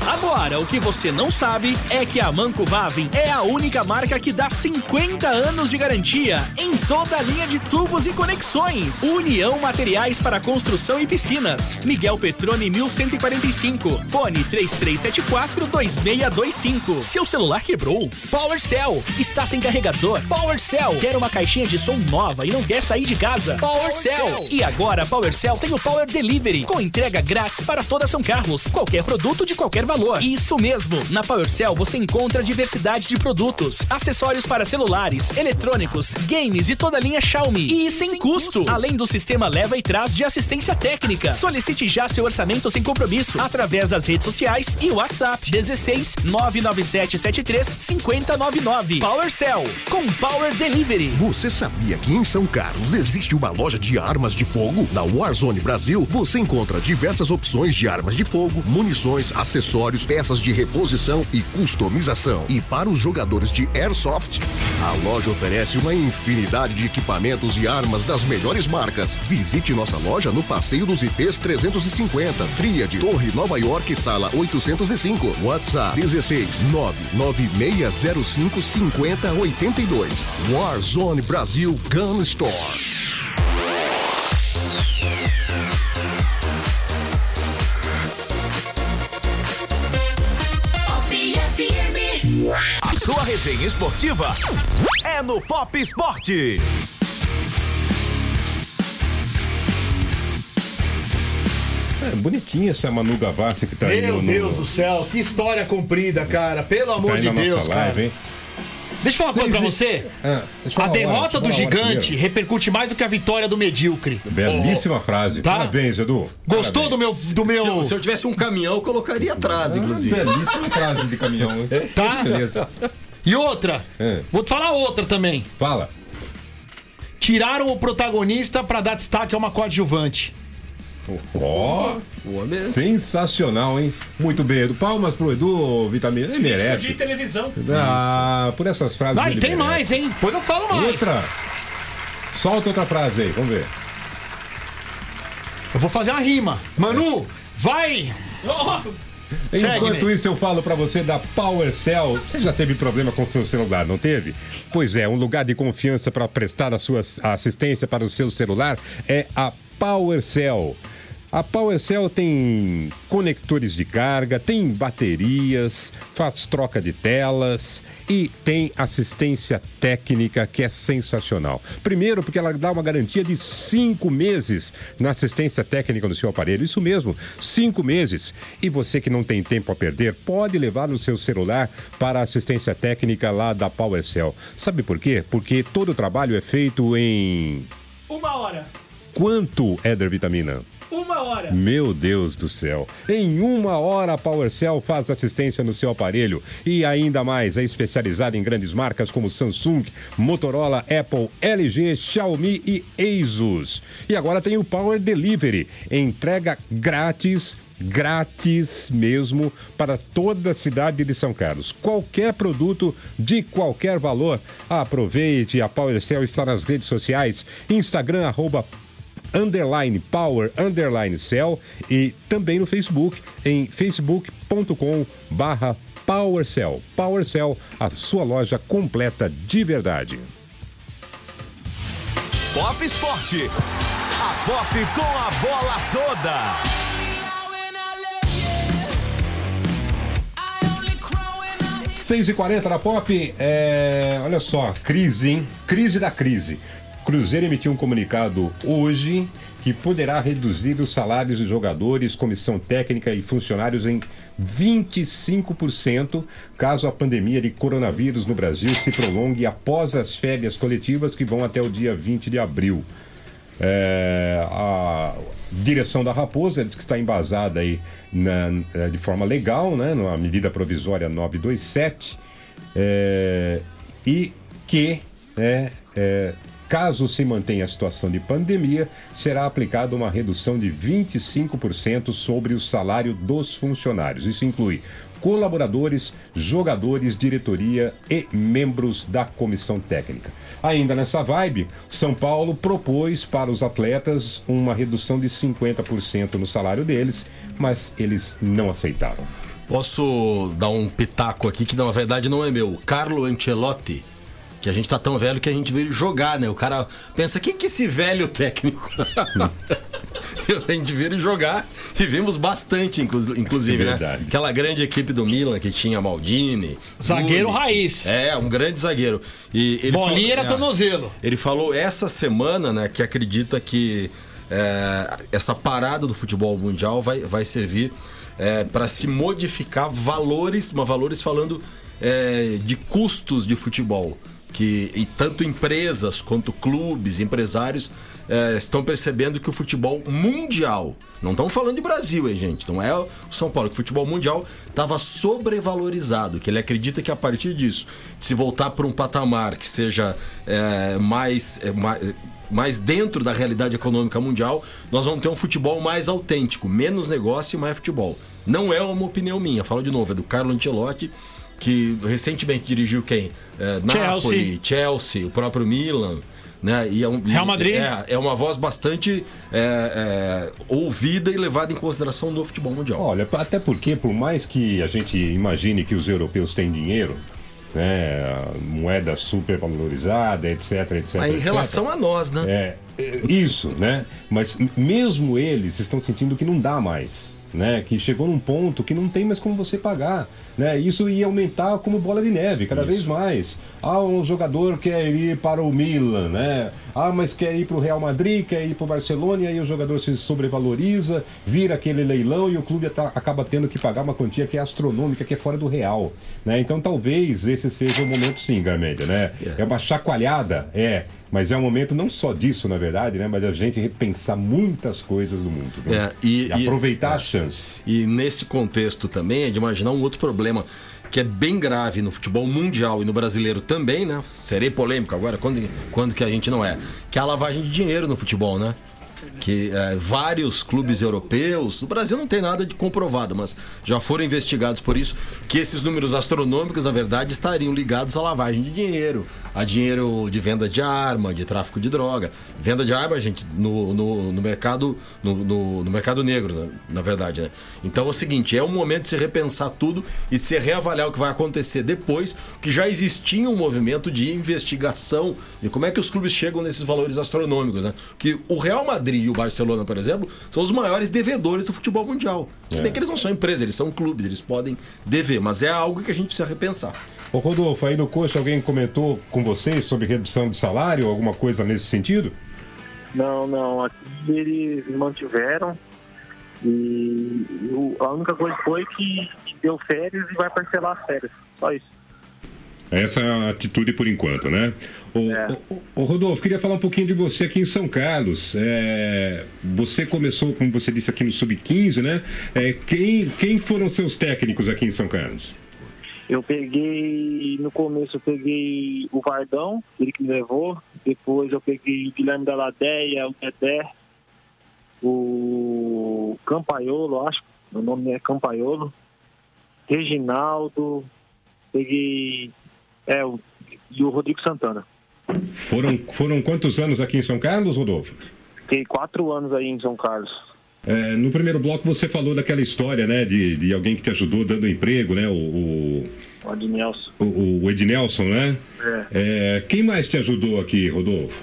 Agora, o que você não sabe é que a Manco Vavin é a única marca que dá 50 anos de garantia em toda a linha de tubos e conexões. União Materiais para Construção e Piscinas. Miguel Petrone 1145. Fone 33742625. Seu celular quebrou? PowerCell. Está sem carregador? PowerCell. Quer uma caixinha de som nova e não quer sair de casa? PowerCell. E agora a PowerCell tem o Power Delivery com entrega grátis para toda São Carlos. Qualquer produto de qualquer valor. Isso mesmo. Na PowerCell você encontra diversidade de produtos, acessórios para celulares, eletrônicos, games e toda a linha Xiaomi. E sem custo. Além do sistema leva e traz de assistência técnica. Solicite já seu orçamento sem compromisso através das redes sociais e WhatsApp 16 99773 5099. PowerCell com Power Delivery. Você sabia que em São Carlos existe uma loja de armas de fogo? Na Warzone Brasil, você encontra diversas opções de armas de fogo, munições, acessórios, peças de reposição e customização. E para os jogadores de Airsoft, a loja oferece uma infinidade de equipamentos e armas das melhores marcas. Visite nossa loja no Passeio dos IPs 350, Tríade, Torre Nova York, sala 805. WhatsApp 16 99605 5082. Warzone Brasil Gun Store. A sua resenha esportiva é no Pop Sport. É, bonitinha essa Manu Gavassi que tá aí Meu no, no- Deus do céu, que história comprida, cara. Pelo tá amor aí de na nossa Deus, cara. live, hein? Deixa eu falar uma coisa pra você. Ah, A derrota hora, do gigante primeiro. repercute mais do que a vitória do medíocre. Belíssima frase. Tá? Parabéns, Edu. Gostou do meu. Do meu... Se, eu, se eu tivesse um caminhão, eu colocaria atrás, inclusive. Belíssima frase de caminhão. Tá? Beleza. E outra. É. Vou te falar outra também. Fala. Tiraram o protagonista pra dar destaque a uma coadjuvante. Ó, O homem é- sensacional, hein? Muito bem, Edu. Palmas pro Edu, Vitamina. Ele De merece. televisão. Ah, por essas frases. Ah, e tem merece. mais, hein? Depois eu falo mais. Outra. Solta outra frase aí, vamos ver. Eu vou fazer uma rima. Manu, vai! Segue, Enquanto Ney. isso, eu falo pra você da PowerCell. Você já teve problema com seu celular, não teve? Pois é, um lugar de confiança para prestar a sua assistência para o seu celular é a PowerCell. A PowerCell tem conectores de carga, tem baterias, faz troca de telas e tem assistência técnica que é sensacional. Primeiro, porque ela dá uma garantia de cinco meses na assistência técnica do seu aparelho. Isso mesmo, cinco meses. E você que não tem tempo a perder, pode levar o seu celular para a assistência técnica lá da PowerCell. Sabe por quê? Porque todo o trabalho é feito em Uma hora. quanto, Éder Vitamina? Uma hora. Meu Deus do céu. Em uma hora, a PowerCell faz assistência no seu aparelho. E ainda mais, é especializada em grandes marcas como Samsung, Motorola, Apple, LG, Xiaomi e Asus. E agora tem o Power Delivery. Entrega grátis grátis mesmo para toda a cidade de São Carlos. Qualquer produto de qualquer valor. Aproveite, a PowerCell está nas redes sociais, Instagram, arroba underline power underline cell e também no Facebook em facebook.com barra PowerCell. PowerCell, a sua loja completa de verdade. Pop Esporte. A Pop com a bola toda. 6h40 na Pop, é... olha só, crise, hein? Crise da crise. Cruzeiro emitiu um comunicado hoje que poderá reduzir os salários de jogadores, comissão técnica e funcionários em 25% caso a pandemia de coronavírus no Brasil se prolongue após as férias coletivas que vão até o dia 20 de abril. É, a direção da Raposa diz que está embasada aí na, de forma legal, né, na medida provisória 927, é, e que é, é, caso se mantenha a situação de pandemia, será aplicada uma redução de 25% sobre o salário dos funcionários. Isso inclui colaboradores, jogadores, diretoria e membros da comissão técnica. Ainda nessa vibe, São Paulo propôs para os atletas uma redução de 50% no salário deles, mas eles não aceitaram. Posso dar um pitaco aqui que na verdade não é meu. Carlo Ancelotti que a gente tá tão velho que a gente veio jogar, né? O cara pensa, quem que é esse velho técnico? a gente veio jogar e vimos bastante, inclusive, é né? Aquela grande equipe do Milan que tinha Maldini. Zagueiro raiz. É, um grande zagueiro. E ele Bolinha falou, era é, tornozelo. Ele falou essa semana, né, que acredita que é, essa parada do futebol mundial vai, vai servir é, para se modificar valores, mas valores falando é, de custos de futebol que e tanto empresas quanto clubes, empresários é, estão percebendo que o futebol mundial, não estamos falando de Brasil, hein, gente, não é o São Paulo, que o futebol mundial estava sobrevalorizado, que ele acredita que a partir disso, se voltar para um patamar que seja é, mais, é, mais dentro da realidade econômica mundial, nós vamos ter um futebol mais autêntico, menos negócio e mais futebol. Não é uma opinião minha, falo de novo, é do Carlo Ancelotti, que recentemente dirigiu quem? É, Napoli, Chelsea, o próprio Milan. Né? E é um, Real Madrid. É, é uma voz bastante é, é, ouvida e levada em consideração no futebol mundial. Olha, até porque, por mais que a gente imagine que os europeus têm dinheiro, né, moeda super valorizada, etc, etc. Aí, em etc, relação a nós, né? É, isso, né? Mas mesmo eles estão sentindo que não dá mais né? Que chegou num ponto que não tem mais como você pagar, né? Isso ia aumentar como bola de neve, cada Isso. vez mais. Ah, um jogador quer ir para o Milan, né? Ah, mas quer ir para o Real Madrid, quer ir para o Barcelona, e aí o jogador se sobrevaloriza, vira aquele leilão e o clube acaba tendo que pagar uma quantia que é astronômica, que é fora do real, né? Então talvez esse seja o momento sim, Garmédia, né? É. é uma chacoalhada, é. Mas é um momento não só disso, na verdade, né? Mas a gente repensar muitas coisas do mundo. Né? É, e, e, aproveitar e, a chance. E nesse contexto também é de imaginar um outro problema que é bem grave no futebol mundial e no brasileiro também, né? Serei polêmico agora, quando, quando que a gente não é? Que é a lavagem de dinheiro no futebol, né? Que é, vários clubes europeus, no Brasil não tem nada de comprovado, mas já foram investigados por isso, que esses números astronômicos, na verdade, estariam ligados à lavagem de dinheiro, a dinheiro de venda de arma, de tráfico de droga. Venda de arma, gente, no, no, no mercado no, no, no, mercado negro, na, na verdade. Né? Então é o seguinte, é o momento de se repensar tudo e se reavaliar o que vai acontecer depois, que já existia um movimento de investigação de como é que os clubes chegam nesses valores astronômicos. Né? Que o Real Madrid e o Barcelona, por exemplo, são os maiores devedores do futebol mundial. É. Bem que eles não são empresas, eles são clubes, eles podem dever, mas é algo que a gente precisa repensar. Ô Rodolfo, aí no coxa alguém comentou com vocês sobre redução de salário, alguma coisa nesse sentido? Não, não. Aqui eles mantiveram e a única coisa foi que deu férias e vai parcelar as férias. Só isso. Essa é a atitude por enquanto, né? O, o Rodolfo, queria falar um pouquinho de você aqui em São Carlos. É, você começou, como você disse, aqui no Sub-15, né? É, quem, quem foram seus técnicos aqui em São Carlos? Eu peguei, no começo eu peguei o Vardão, ele que me levou. Depois eu peguei o Guilherme da Ladeia, o Dedé, o Campaiolo, acho. O nome é Campaiolo. Reginaldo. Peguei. É, o, e o Rodrigo Santana. Foram, foram quantos anos aqui em São Carlos, Rodolfo? Fiquei quatro anos aí em São Carlos. É, no primeiro bloco você falou daquela história, né? De, de alguém que te ajudou dando emprego, né? O, o, O Adnelson. o, o Ednelson, né? É. É, quem mais te ajudou aqui, Rodolfo?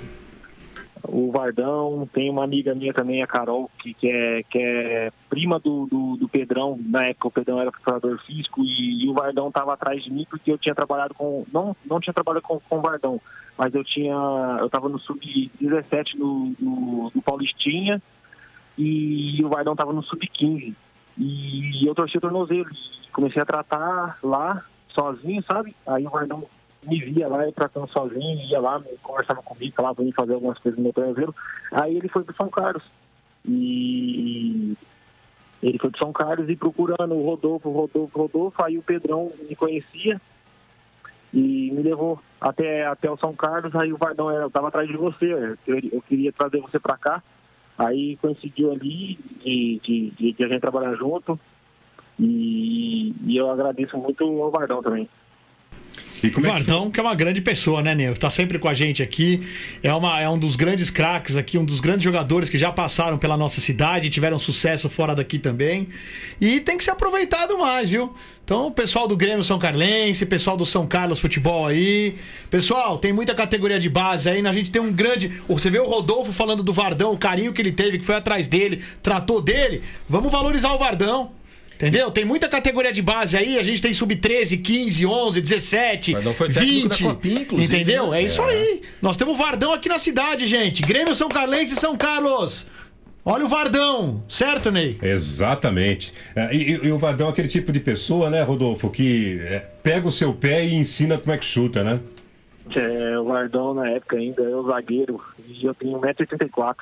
O Vardão, tem uma amiga minha também, a Carol, que, que, é, que é prima do, do, do Pedrão. Na época o Pedrão era preparador físico e, e o Vardão estava atrás de mim porque eu tinha trabalhado com. Não, não tinha trabalhado com, com o Vardão, mas eu tinha. Eu estava no sub-17 no, no, no Paulistinha e o Vardão estava no sub-15. E eu torci o tornozelo. Comecei a tratar lá, sozinho, sabe? Aí o Vardão me via lá, eu tratando sozinho, ia lá, conversava comigo, falava mim fazer algumas coisas no meu tornozelo. Aí ele foi pro São Carlos. E ele foi pro São Carlos e procurando o Rodolfo, Rodolfo, Rodolfo, aí o Pedrão me conhecia e me levou até, até o São Carlos, aí o Vardão eu tava atrás de você, eu, eu queria trazer você pra cá. Aí coincidiu ali de, de, de, de a gente trabalhar junto. E, e eu agradeço muito ao Vardão também. O Vardão, que é uma grande pessoa, né, Neo? Tá sempre com a gente aqui. É, uma, é um dos grandes craques aqui, um dos grandes jogadores que já passaram pela nossa cidade, tiveram sucesso fora daqui também. E tem que ser aproveitado mais, viu? Então, o pessoal do Grêmio São Carlense, pessoal do São Carlos Futebol aí. Pessoal, tem muita categoria de base aí. né? A gente tem um grande. Você vê o Rodolfo falando do Vardão, o carinho que ele teve, que foi atrás dele, tratou dele. Vamos valorizar o Vardão. Entendeu? Tem muita categoria de base aí, a gente tem sub-13, 15, 11, 17, Vardão foi técnico 20. da Copinha, inclusive, entendeu? né? É isso É. aí. Nós temos o Vardão aqui na cidade, gente. Grêmio São Carlense e São Carlos. Olha o Vardão, certo, Ney? Exatamente. É, e, e- e o Vardão é aquele tipo de pessoa, né, Rodolfo, que é, pega o seu pé e ensina como é que chuta, né? É, o Vardão na época ainda, eu zagueiro, e eu tenho 1,84m.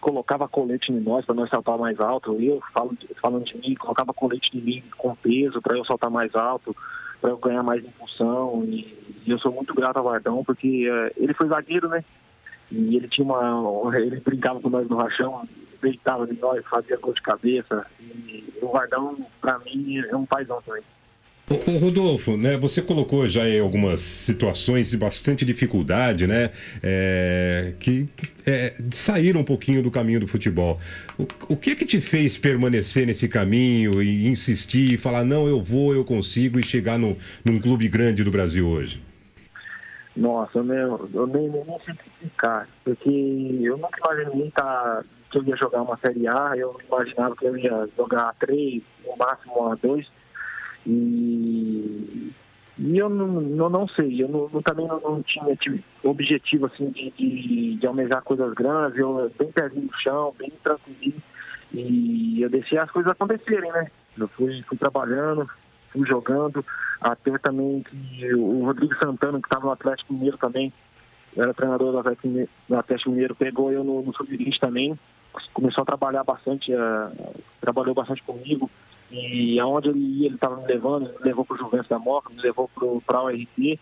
Colocava colete em nós para nós saltar mais alto. Eu, falo, falando de mim, colocava colete em mim com peso para eu saltar mais alto, para eu ganhar mais impulsão. E, e eu sou muito grato ao Vardão, porque é, ele foi zagueiro, né? E ele tinha uma. Ele brincava com nós no rachão, deitava de nós, fazia gol de cabeça. E o Vardão, para mim, é um paizão também. Ô, Rodolfo, né, você colocou já em algumas situações de bastante dificuldade, né, é, que é, saíram um pouquinho do caminho do futebol. O, o que que te fez permanecer nesse caminho e insistir e falar, não, eu vou, eu consigo e chegar no, num clube grande do Brasil hoje? Nossa, eu nem, eu nem, nem sei porque eu nunca imaginei tá, que eu ia jogar uma Série A, eu imaginava que eu ia jogar a três, no máximo a dois, e, e eu não, eu não sei, eu não, também não, não tinha objetivo assim de, de, de almejar coisas grandes, eu bem pezinho no chão, bem tranquilo, e eu deixei as coisas acontecerem, né? Eu fui, fui trabalhando, fui jogando, até também que o Rodrigo Santana, que estava no Atlético Mineiro também, era treinador do Atlético Mineiro, do Atlético Mineiro pegou eu no, no Sub-20 também, começou a trabalhar bastante, eh, trabalhou bastante comigo, e aonde ele ia, ele estava me levando, me levou para o Juventus da Moca, me levou para a URT, e,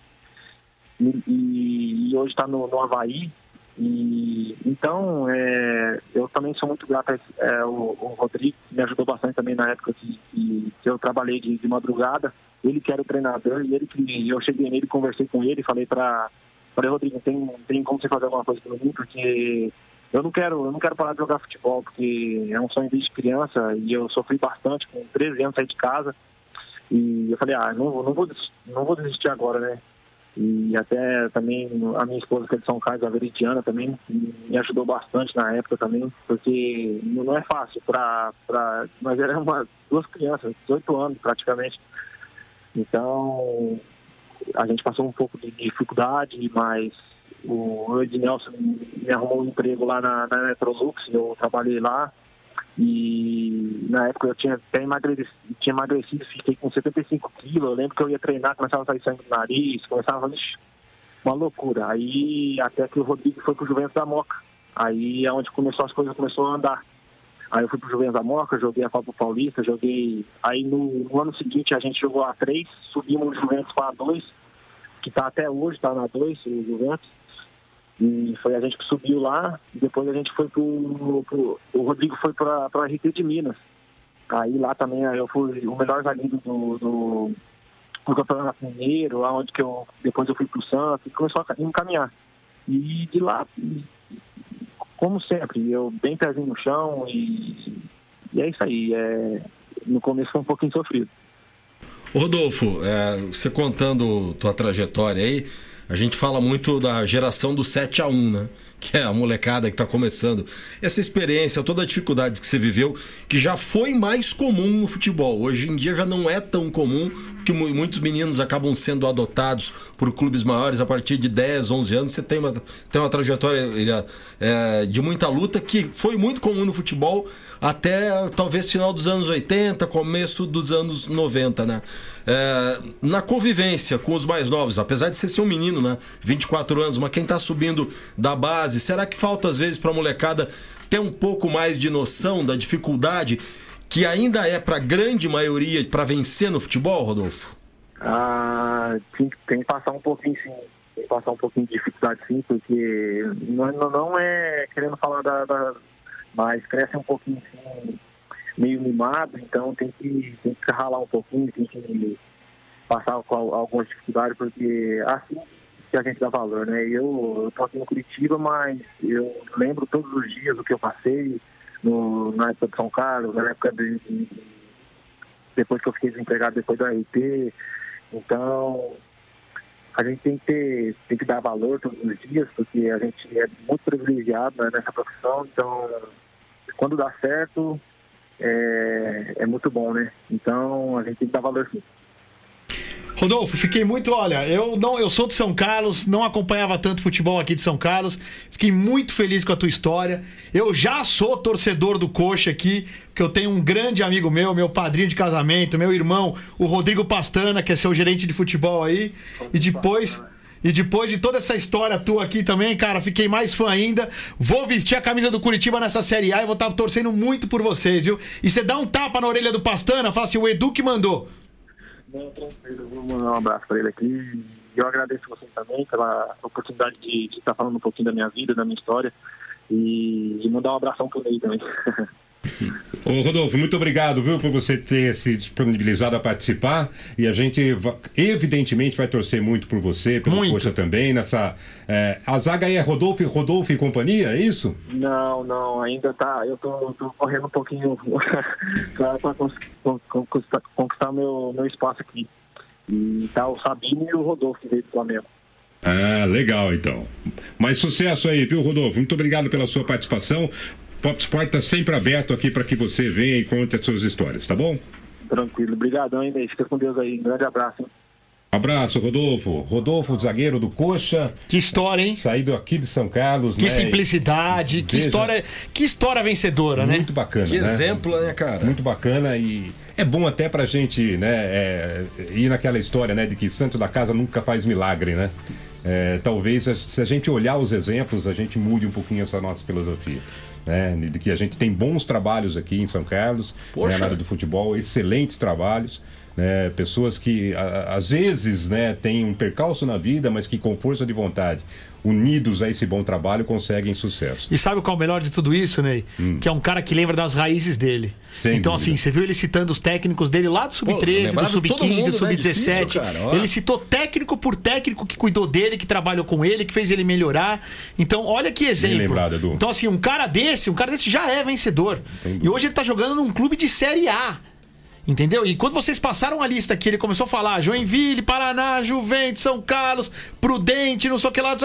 e, hoje está no, no Havaí, e, então, é, eu também sou muito grato a esse, é, o, o Rodrigo, que me ajudou bastante também na época que, que, que eu trabalhei de, de madrugada. Ele que era o treinador e ele que eu cheguei nele, conversei com ele, falei para falei, Rodrigo, tem, tem como você fazer alguma coisa por mim, porque eu não quero, eu não quero parar de jogar futebol, porque é um sonho desde criança e eu sofri bastante com 13 anos sair de casa. E eu falei, ah, não, não, vou, não vou desistir agora, né? E até também a minha esposa, que é de São Carlos, a Veridiana, também me ajudou bastante na época também, porque não é fácil para. Nós éramos duas crianças, 18 anos praticamente. Então, a gente passou um pouco de dificuldade, mas o Ednelson me arrumou um emprego lá na, na eu trabalhei lá. E na época eu tinha até emagrecido, tinha emagrecido, fiquei com 75 quilos. Eu lembro que eu ia treinar, começava a sair sangue do nariz, começava ixi, uma loucura. Aí até que o Rodrigo foi pro Juventus da Moca. Aí é onde começou as coisas, começou a andar. Aí eu fui pro Juventus da Moca, joguei a Copa Paulista, joguei. Aí no, no ano seguinte a gente jogou a 3, subimos o Juventus para a 2, que tá até hoje, tá na 2, o Juventus. E foi a gente que subiu lá, depois a gente foi pro. pro o Rodrigo foi pra, pra RT de Minas. Aí lá também eu fui o melhor zagueiro do, do, do Campeonato Mineiro, onde que eu. Depois eu fui pro Santos, e começou a encaminhar. E de lá, como sempre, eu bem pezinho no chão e, e é isso aí. É, no começo foi um pouquinho sofrido. Rodolfo, é, você contando tua trajetória aí, a gente fala muito da geração do 7 a 1 né? Que é a molecada que está começando. Essa experiência, toda a dificuldade que você viveu, que já foi mais comum no futebol. Hoje em dia já não é tão comum, porque mu- muitos meninos acabam sendo adotados por clubes maiores a partir de 10, 11 anos. Você tem uma, tem uma trajetória é, de muita luta que foi muito comum no futebol até talvez final dos anos 80, começo dos anos 90, né? É, na convivência com os mais novos, apesar de você ser um menino, né? 24 anos, mas quem tá subindo da base, será que falta às vezes pra molecada ter um pouco mais de noção da dificuldade que ainda é pra grande maioria pra vencer no futebol, Rodolfo? Ah, tem, tem que passar um pouquinho sim. Tem que passar um pouquinho de dificuldade sim, porque não, não- não é querendo falar da, da- Mas cresce um pouquinho assim, meio mimado, então tem que, tem que ralar um pouquinho, tem que passar com al- algumas dificuldades, porque é assim que a gente dá valor, né? Eu, eu tô aqui no Curitiba, mas eu lembro todos os dias o que eu passei no, na época de São Carlos, na época de, de- depois que eu fiquei desempregado depois da RT. Então, a gente tem que, ter, tem que dar valor todos os dias, porque a gente é muito privilegiado né, nessa profissão. Então, quando dá certo, é, é muito bom, né? Então, a gente tem que dar valor sim. Rodolfo, fiquei muito, olha, eu não, eu sou de São Carlos, não acompanhava tanto futebol aqui de São Carlos. Fiquei muito feliz com a tua história. Eu já sou torcedor do Coxa aqui, porque eu tenho um grande amigo meu, meu padrinho de casamento, meu irmão, o Rodrigo Pastana, que é seu gerente de futebol aí. E depois e depois de toda essa história tua aqui também, cara, fiquei mais fã ainda. Vou vestir a camisa do Curitiba nessa Série A e vou estar torcendo muito por vocês, viu? E você dá um tapa na orelha do Pastana, fala assim, o Edu que mandou. Não, tranquilo, eu vou mandar um abraço para ele aqui. Eu agradeço você também pela oportunidade de estar falando um pouquinho da minha vida, da minha história. E, e mandar um abração pro Ney também. Ô Rodolfo, muito obrigado, viu, por você ter se disponibilizado a participar. E a gente, evidentemente, vai torcer muito por você, pelo Muito. Coxa também. Nessa, é, a zaga aí é Rodolfo, Rodolfo e companhia, é isso? Não, não, ainda tá. Eu tô, tô correndo um pouquinho con- conquistar, conquistar meu, meu espaço aqui. E tá o Sabino e o Rodolfo que veio do Flamengo. Ah, legal então. Mas sucesso aí, viu, Rodolfo? Muito obrigado pela sua participação. Pop Sport está sempre aberto aqui para que você venha e conte as suas histórias, tá bom? Tranquilo. Obrigadão, hein? Fica com Deus aí. Um grande abraço. Abraço, Rodolfo. Rodolfo, zagueiro do Coxa. Que história, hein? Saído aqui de São Carlos, Que né? simplicidade, que Veja. história, que história vencedora, né? Muito bacana, Que né? exemplo, né, cara? Muito bacana e é bom até pra gente, né, é, ir naquela história, né, de que santo da casa nunca faz milagre, né? É, talvez se a gente olhar os exemplos, a gente mude um pouquinho essa nossa filosofia. Né? De que a gente tem bons trabalhos aqui em São Carlos, né, na área do futebol, excelentes trabalhos. Né? Pessoas que a- às vezes né, têm um percalço na vida, mas que com força de vontade, unidos a esse bom trabalho, conseguem sucesso. E sabe qual é o melhor de tudo isso, Ney? Que é um cara que lembra das raízes dele. Sem então, dúvida. assim, você viu ele citando os técnicos dele lá do Sub-13, lembrar do de todo Sub-15, mundo, do né? Sub-17. Difícil, cara, ó. ele citou técnico por técnico que cuidou dele, que trabalhou com ele, que fez ele melhorar. Então, olha que exemplo. lembrado, Edu. Então, assim, um cara desse, um cara desse já é vencedor. E hoje ele tá jogando num clube de Série A. Entendeu? E quando vocês passaram a lista aqui, ele começou a falar Joinville, Paraná, Juventus, São Carlos, Prudente, não sei o que lá.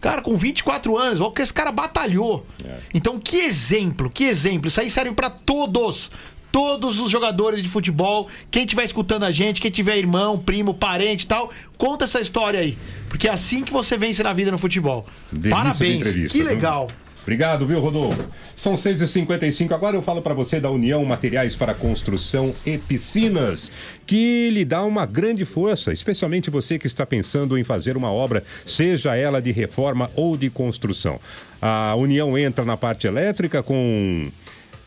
Cara, com 24 anos, olha o que esse cara batalhou. Então, que exemplo, que exemplo. Isso aí serve pra todos. Todos os jogadores de futebol, quem estiver escutando a gente, quem tiver irmão, primo, parente e tal, conta essa história aí. Porque é assim que você vence na vida no futebol. Delícia de Parabéns, que legal. Obrigado, viu, Rodolfo? São 6h55. Agora eu falo para você da União Materiais para Construção e Piscinas, que lhe dá uma grande força, especialmente você que está pensando em fazer uma obra, seja ela de reforma ou de construção. A União entra na parte elétrica com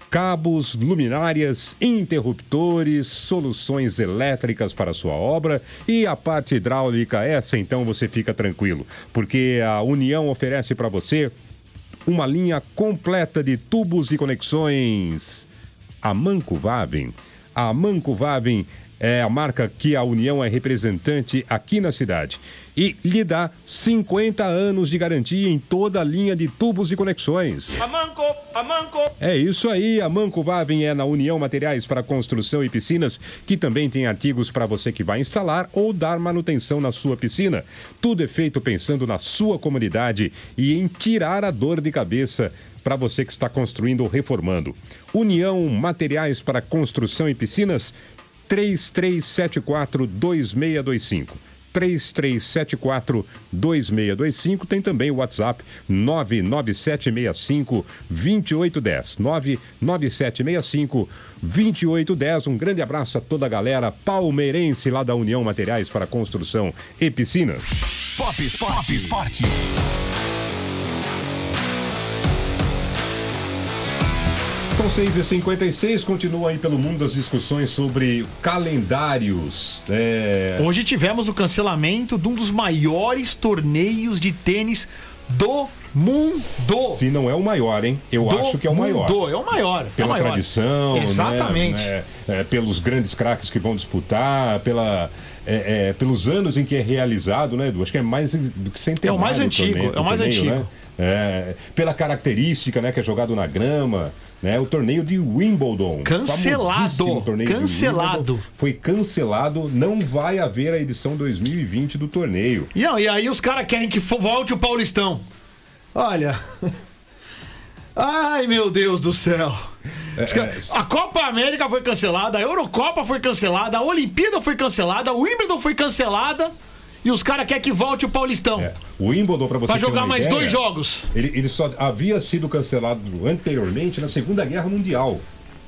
cabos, luminárias, interruptores, soluções elétricas para sua obra e a parte hidráulica, essa então você fica tranquilo, porque a União oferece para você uma linha completa de tubos e conexões. A Manco Vavem. A Manco Vavem é a marca que a União é representante aqui na cidade e lhe dá 50 anos de garantia em toda a linha de tubos e conexões. A Manco, a Manco. É isso aí, a Manco Vavem é na União Materiais para Construção e Piscinas, que também tem artigos para você que vai instalar ou dar manutenção na sua piscina. Tudo é feito pensando na sua comunidade e em tirar a dor de cabeça para você que está construindo ou reformando. União Materiais para Construção e Piscinas 3374 2625. 3374 2625 tem também o WhatsApp 99765 2810 99765 2810 um grande abraço a toda a galera palmeirense lá da União Materiais para Construção e Piscinas Pop Esporte. Esporte. São 6h56, continua aí pelo mundo as discussões sobre calendários. É... Hoje tivemos o cancelamento de um dos maiores torneios de tênis do mundo. Se não é o maior, hein? Eu Do acho que é o maior. mundo. É o maior. é o Pela maior. tradição, né? Exatamente. Né? É, pelos grandes craques que vão disputar, pela, é, é, pelos anos em que é realizado, né, Edu? Acho que é mais do que centenário. É o mais antigo, torneio- é o mais torneio, antigo. né? É, pela característica, né, que é jogado na grama, né? O torneio de Wimbledon. Cancelado, torneio de cancelado. Wimbledon, Foi cancelado, não vai haver a edição 2020 do torneio. E, não, e aí os caras querem que volte o Paulistão. Olha. Ai, meu Deus do céu. Os caras- A Copa América foi cancelada, a Eurocopa foi cancelada, a Olimpíada foi cancelada, a Wimbledon foi cancelada. E os caras querem que volte o Paulistão. É, o Wimbledon, para você Pra ter jogar mais ideia, dois jogos. Ele, ele só havia sido cancelado anteriormente na Segunda Guerra Mundial.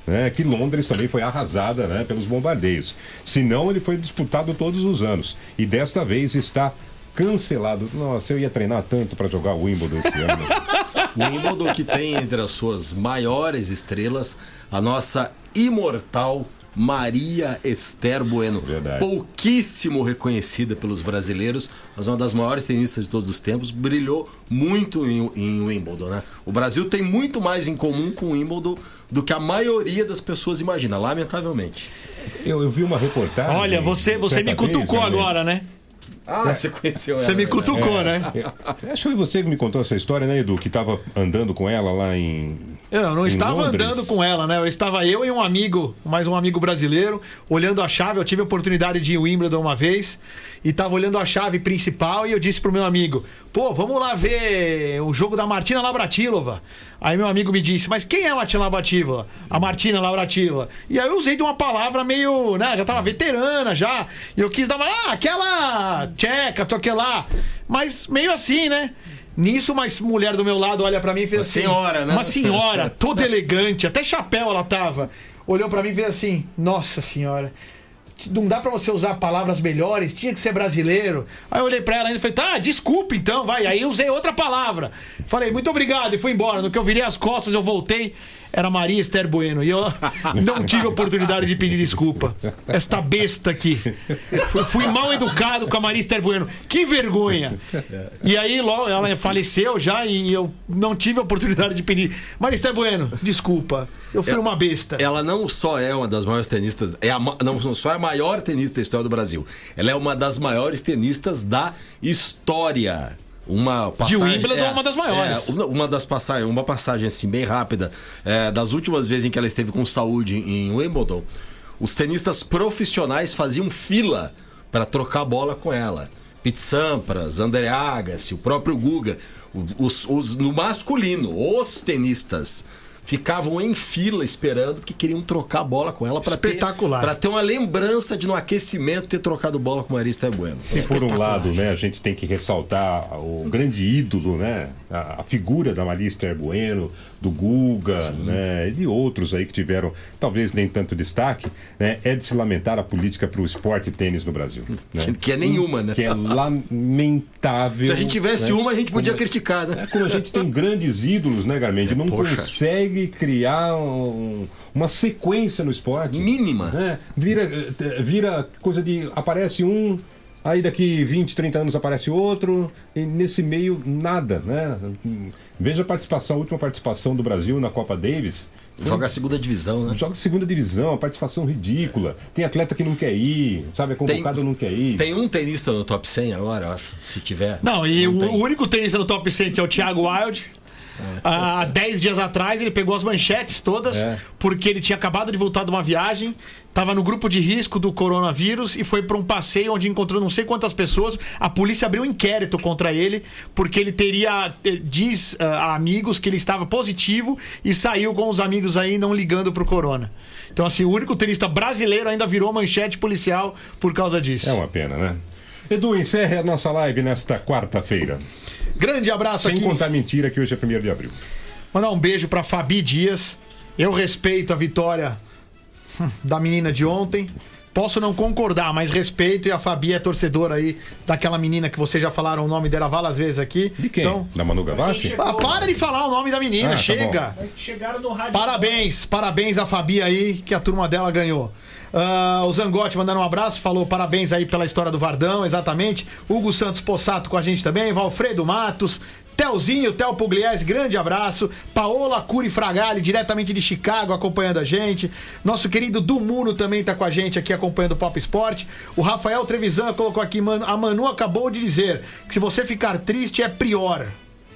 Né, que Londres também foi arrasada né, pelos bombardeios. Senão, ele foi disputado todos os anos. E desta vez está cancelado. Nossa, eu ia treinar tanto para jogar o Wimbledon esse ano. O Wimbledon que tem entre as suas maiores estrelas a nossa imortal Maria Esther Bueno. Verdade. Pouquíssimo reconhecida pelos brasileiros, mas uma das maiores tenistas de todos os tempos. Brilhou muito em, em Wimbledon, né? O Brasil tem muito mais em comum com o Wimbledon do que a maioria das pessoas imagina, lamentavelmente. Eu, eu vi uma reportagem. Olha, você, você me cutucou vez, né, agora, né? Ah, você conheceu Você ela, me né? cutucou, né? Acho que foi você que me contou essa história, né, Edu? Que estava andando com ela lá em. Eu não estava Londres. andando com ela, né? Eu estava eu e um amigo, mais um amigo brasileiro, olhando a chave. Eu tive a oportunidade de ir em Wimbledon uma vez e estava olhando a chave principal e eu disse pro meu amigo: pô, vamos lá ver o jogo da Martina Labratilova. Aí meu amigo me disse: mas quem é a Martina Labratilova? A Martina Labratilova. E aí eu usei de uma palavra meio, né? Já tava veterana já. E eu quis dar uma. Ah, aquela tcheca, toque lá. Mas meio assim, né? Nisso, uma mulher do meu lado olha pra mim e fez Uma assim. senhora, né? Uma senhora, toda elegante, até chapéu ela tava. Olhou pra mim e fez assim: Nossa senhora, não dá pra você usar palavras melhores, tinha que ser brasileiro. Aí eu olhei pra ela ainda e falei: Tá, desculpa então, vai. Aí eu usei outra palavra. Falei: Muito obrigado e fui embora. No que eu virei as costas, eu voltei. Era Maria Esther Bueno. E eu não tive oportunidade de pedir desculpa. Esta besta aqui. Fui, fui mal educado com a Maria Esther Bueno. Que vergonha. E aí, logo, ela faleceu já e eu não tive a oportunidade de pedir. Maria Esther Bueno, desculpa. Eu fui uma besta. Ela não só é uma das maiores tenistas, é a, não só é a maior tenista da história do Brasil, ela é uma das maiores tenistas da história. Uma passagem, Wimbledon é uma das maiores. é, uma- das passagens, uma passagem assim bem rápida é, das últimas vezes em que ela esteve com saúde em Wimbledon, os tenistas profissionais faziam fila para trocar bola com ela. Pete Sampras, André Agassi, o próprio Guga, os, os- no masculino, os tenistas ficavam em fila esperando porque queriam trocar a bola com ela para ter, Espetacular. pra ter uma lembrança de no aquecimento ter trocado bola com Marista Bueno. Se por um lado, né, a gente tem que ressaltar o grande ídolo, né, a, a figura da Marista Bueno, do Guga, né, e de outros aí que tiveram talvez nem tanto destaque, né, é de se lamentar a política para o esporte e tênis no Brasil. né? Que- é nenhuma, né? Que é lamentável. Se a gente tivesse né? uma, a gente podia Como- criticar, né? É como a gente tem grandes ídolos, né, Garmente? Não Poxa. consegue criar um- uma sequência no esporte. Mínima. né? Vira, vira coisa de. Aparece um, aí daqui 20, 30 anos aparece outro, e nesse meio nada, né? Veja a participação, a última participação do Brasil na Copa Davis. Joga a segunda divisão, né? Joga segunda divisão, participação ridícula. Tem atleta que não quer ir, sabe? É convocado não quer ir. Tem um tenista no top 100 agora, eu acho, se tiver. Não, e o, tem. o único tenista no top 100 que é o Thiago Wilde. Há 10 dias atrás ele pegou as manchetes todas, É. porque ele tinha acabado de voltar de uma viagem, estava no grupo de risco do coronavírus e foi para um passeio onde encontrou não sei quantas pessoas. A polícia abriu um inquérito contra ele, porque ele teria, eh, diz ah, a amigos que ele estava positivo e saiu com os amigos aí não ligando pro corona. Então, assim, o único tenista brasileiro ainda virou manchete policial por causa disso. É uma pena, né? Edu, encerre a nossa live nesta quarta-feira. Grande abraço Sem aqui. contar mentira que hoje é 1 de abril. Mandar um beijo pra Fabi Dias. Eu respeito a vitória hum, da menina de ontem. Posso não concordar, mas respeito e a Fabi é torcedora aí daquela menina que vocês já falaram o nome dela várias vezes aqui. De quem? Então, Da Manu Gavassi? ah, para de falar o nome da menina, Ah, tá chega. Chegaram no rádio. Parabéns, parabéns a Fabi aí, que a turma dela ganhou. Ah, o Zangotti mandando um abraço, falou parabéns aí pela história do Vardão, exatamente. Hugo Santos Possato com a gente também, Valfredo Matos, Telzinho, Tel Pugliese, grande abraço. Paola Curi Fragali, diretamente de Chicago, acompanhando a gente. Nosso querido Dumuno também tá com a gente aqui acompanhando o Pop Sport. O Rafael Trevisan colocou aqui, "Mano, a Manu acabou de dizer que se você ficar triste é prior.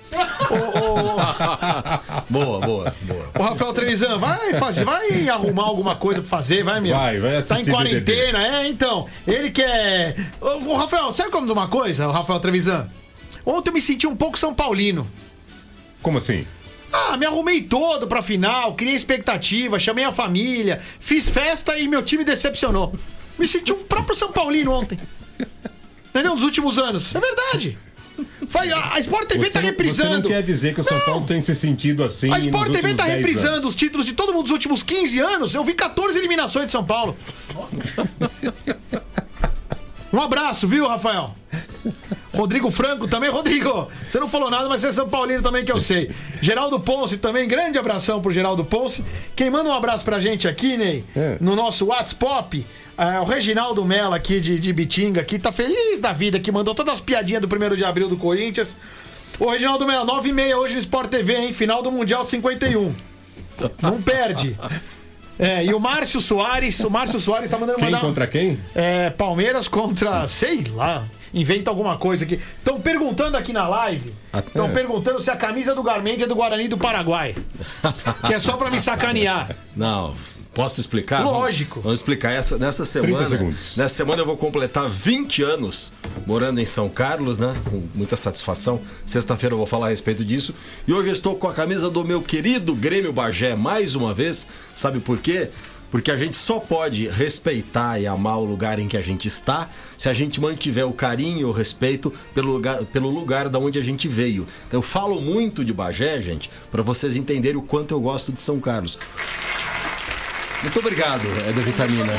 Boa, boa, boa. Ô, Rafael Trevisan, vai fazer, vai arrumar alguma coisa pra fazer, vai, meu. Vai, vai Tá em quarentena, é, então. Ele quer. Ô, ô, Rafael, sabe como de uma coisa, o Rafael Trevisan? Ontem eu me senti um pouco São Paulino. Como assim? Ah, me arrumei todo pra final, criei expectativa, chamei a família, fiz festa e meu time decepcionou. Me senti um próprio São Paulino ontem. Entendeu? Nos últimos anos. É verdade. Faz- A Sport TV Você tá não- reprisando. Você não quer dizer que o São Não. Paulo tem se sentido assim A Sport TV tá 10 reprisando anos? os títulos de todo mundo dos últimos 15 anos. Eu vi 14 eliminações de São Paulo. Um abraço, viu, Rafael? Rodrigo Franco também. Rodrigo, você não falou nada, mas você é São Paulino também, que eu sei. Geraldo Ponce também, grande abração pro Geraldo Ponce. Quem manda um abraço pra gente aqui, Ney, É. no nosso WhatsApp, é o Reginaldo Mello aqui de, de Bitinga, que tá feliz da vida, que mandou todas as piadinhas do 1 de abril do Corinthians. Ô, Reginaldo Mello, 9 e meia hoje no Sport TV, hein? Final do Mundial de 51. Não perde. É, e o Márcio Soares, o Márcio Soares tá mandando Quem mandar. contra quem? É, Palmeiras contra, sei lá, inventa alguma coisa aqui. Estão perguntando aqui na live, estão perguntando se a camisa do Garmente é do Guarani do Paraguai. que é só pra me sacanear. Não, posso explicar? Lógico. Vamos, vamos explicar. Essa, nessa 30 semana. segundos. Nessa semana eu vou completar 20 anos morando em São Carlos, né? Com muita satisfação. Sexta-feira eu vou falar a respeito disso. E hoje eu estou com a camisa do meu querido Grêmio Bagé mais uma vez. Sabe por quê? Porque a gente só pode respeitar e amar o lugar em que a gente está se a gente mantiver o carinho e o respeito pelo lugar, pelo lugar da onde a gente veio. Eu falo muito de Bagé, gente, para vocês entenderem o quanto eu gosto de São Carlos. Muito obrigado, é da vitamina.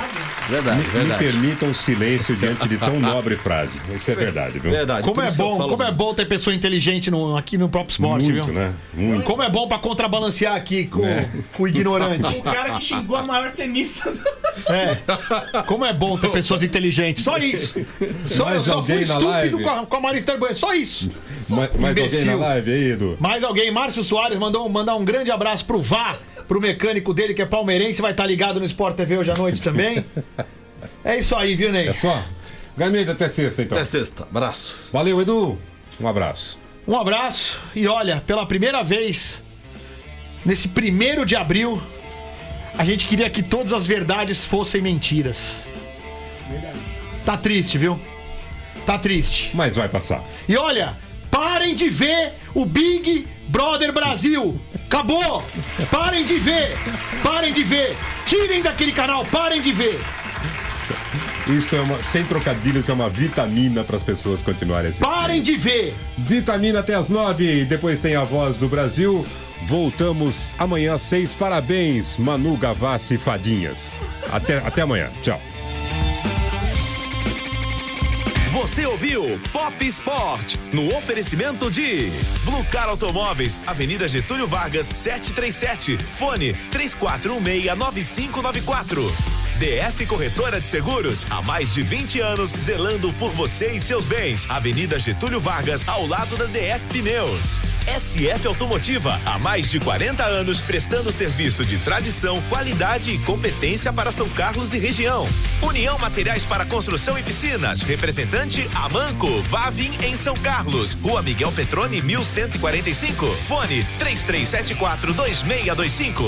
Verdade, Me verdade. permitam um silêncio diante de tão nobre frase. Isso é verdade, viu? Verdade. Como é eu bom, como é bom ter pessoa inteligente no- aqui no próprio esporte, Muito, viu? né? Muito. Como é bom pra contrabalancear aqui com, com o ignorante. O cara que xingou a maior tenista do... É. Como é bom ter pessoas inteligentes. Só isso. Só, eu Mais só fui alguém estúpido com a, com a Marista. Só isso. Ma- Mais alguém Imbecil. na live aí, Edu? Mais alguém, Márcio Soares, mandou mandar um grande abraço pro Vá, pro mecânico dele, que é palmeirense, vai estar ligado no Sport TV hoje à noite também. É isso aí, viu, Ney? É só? Garmeida até sexta, então. Até sexta. Abraço. Valeu, Edu. Um abraço. Um abraço e olha, pela primeira vez, nesse primeiro de abril, a gente queria que todas as verdades fossem mentiras. Tá triste, viu? Tá triste. Mas vai passar. E olha, parem de ver o Big Brother Brasil. Acabou! Parem de ver! Parem de ver! Tirem daquele canal, parem de ver! Isso é uma, sem trocadilhos, é uma vitamina para as pessoas continuarem assistindo. Parem de ver! Vitamina até as nove, depois tem a voz do Brasil. Voltamos amanhã às seis. Parabéns, Manu Gavassi Fadinhas. Até, até amanhã. Tchau. Você ouviu Pop Sport no oferecimento de Blue Car Automóveis, Avenida Getúlio Vargas, 737, fone 34169594. DF Corretora de Seguros, há mais de 20 anos zelando por você e seus bens. Avenida Getúlio Vargas, ao lado da DF Pneus. SF Automotiva, há mais de 40 anos prestando serviço de tradição, qualidade e competência para São Carlos e região. União Materiais para Construção e Piscinas, representante Amanco, Vavin em São Carlos, Rua Miguel Petrone 1145, fone 3374 2625.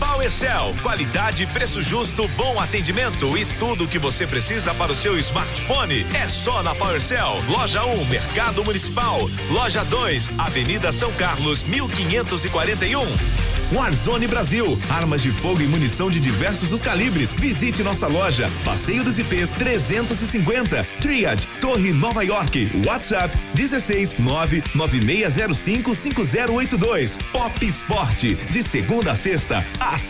PowerCell, qualidade, preço justo, bom atendimento e tudo o que você precisa para o seu smartphone é só na PowerCell. Loja 1, Mercado Municipal. Loja 2, Avenida São Carlos, 1541. Warzone Brasil, armas de fogo e munição de diversos os calibres. Visite nossa loja, Passeio dos IPs 350, Triad, Torre Nova York, WhatsApp 16 99605 5082. Pop Sport, de segunda a sexta, às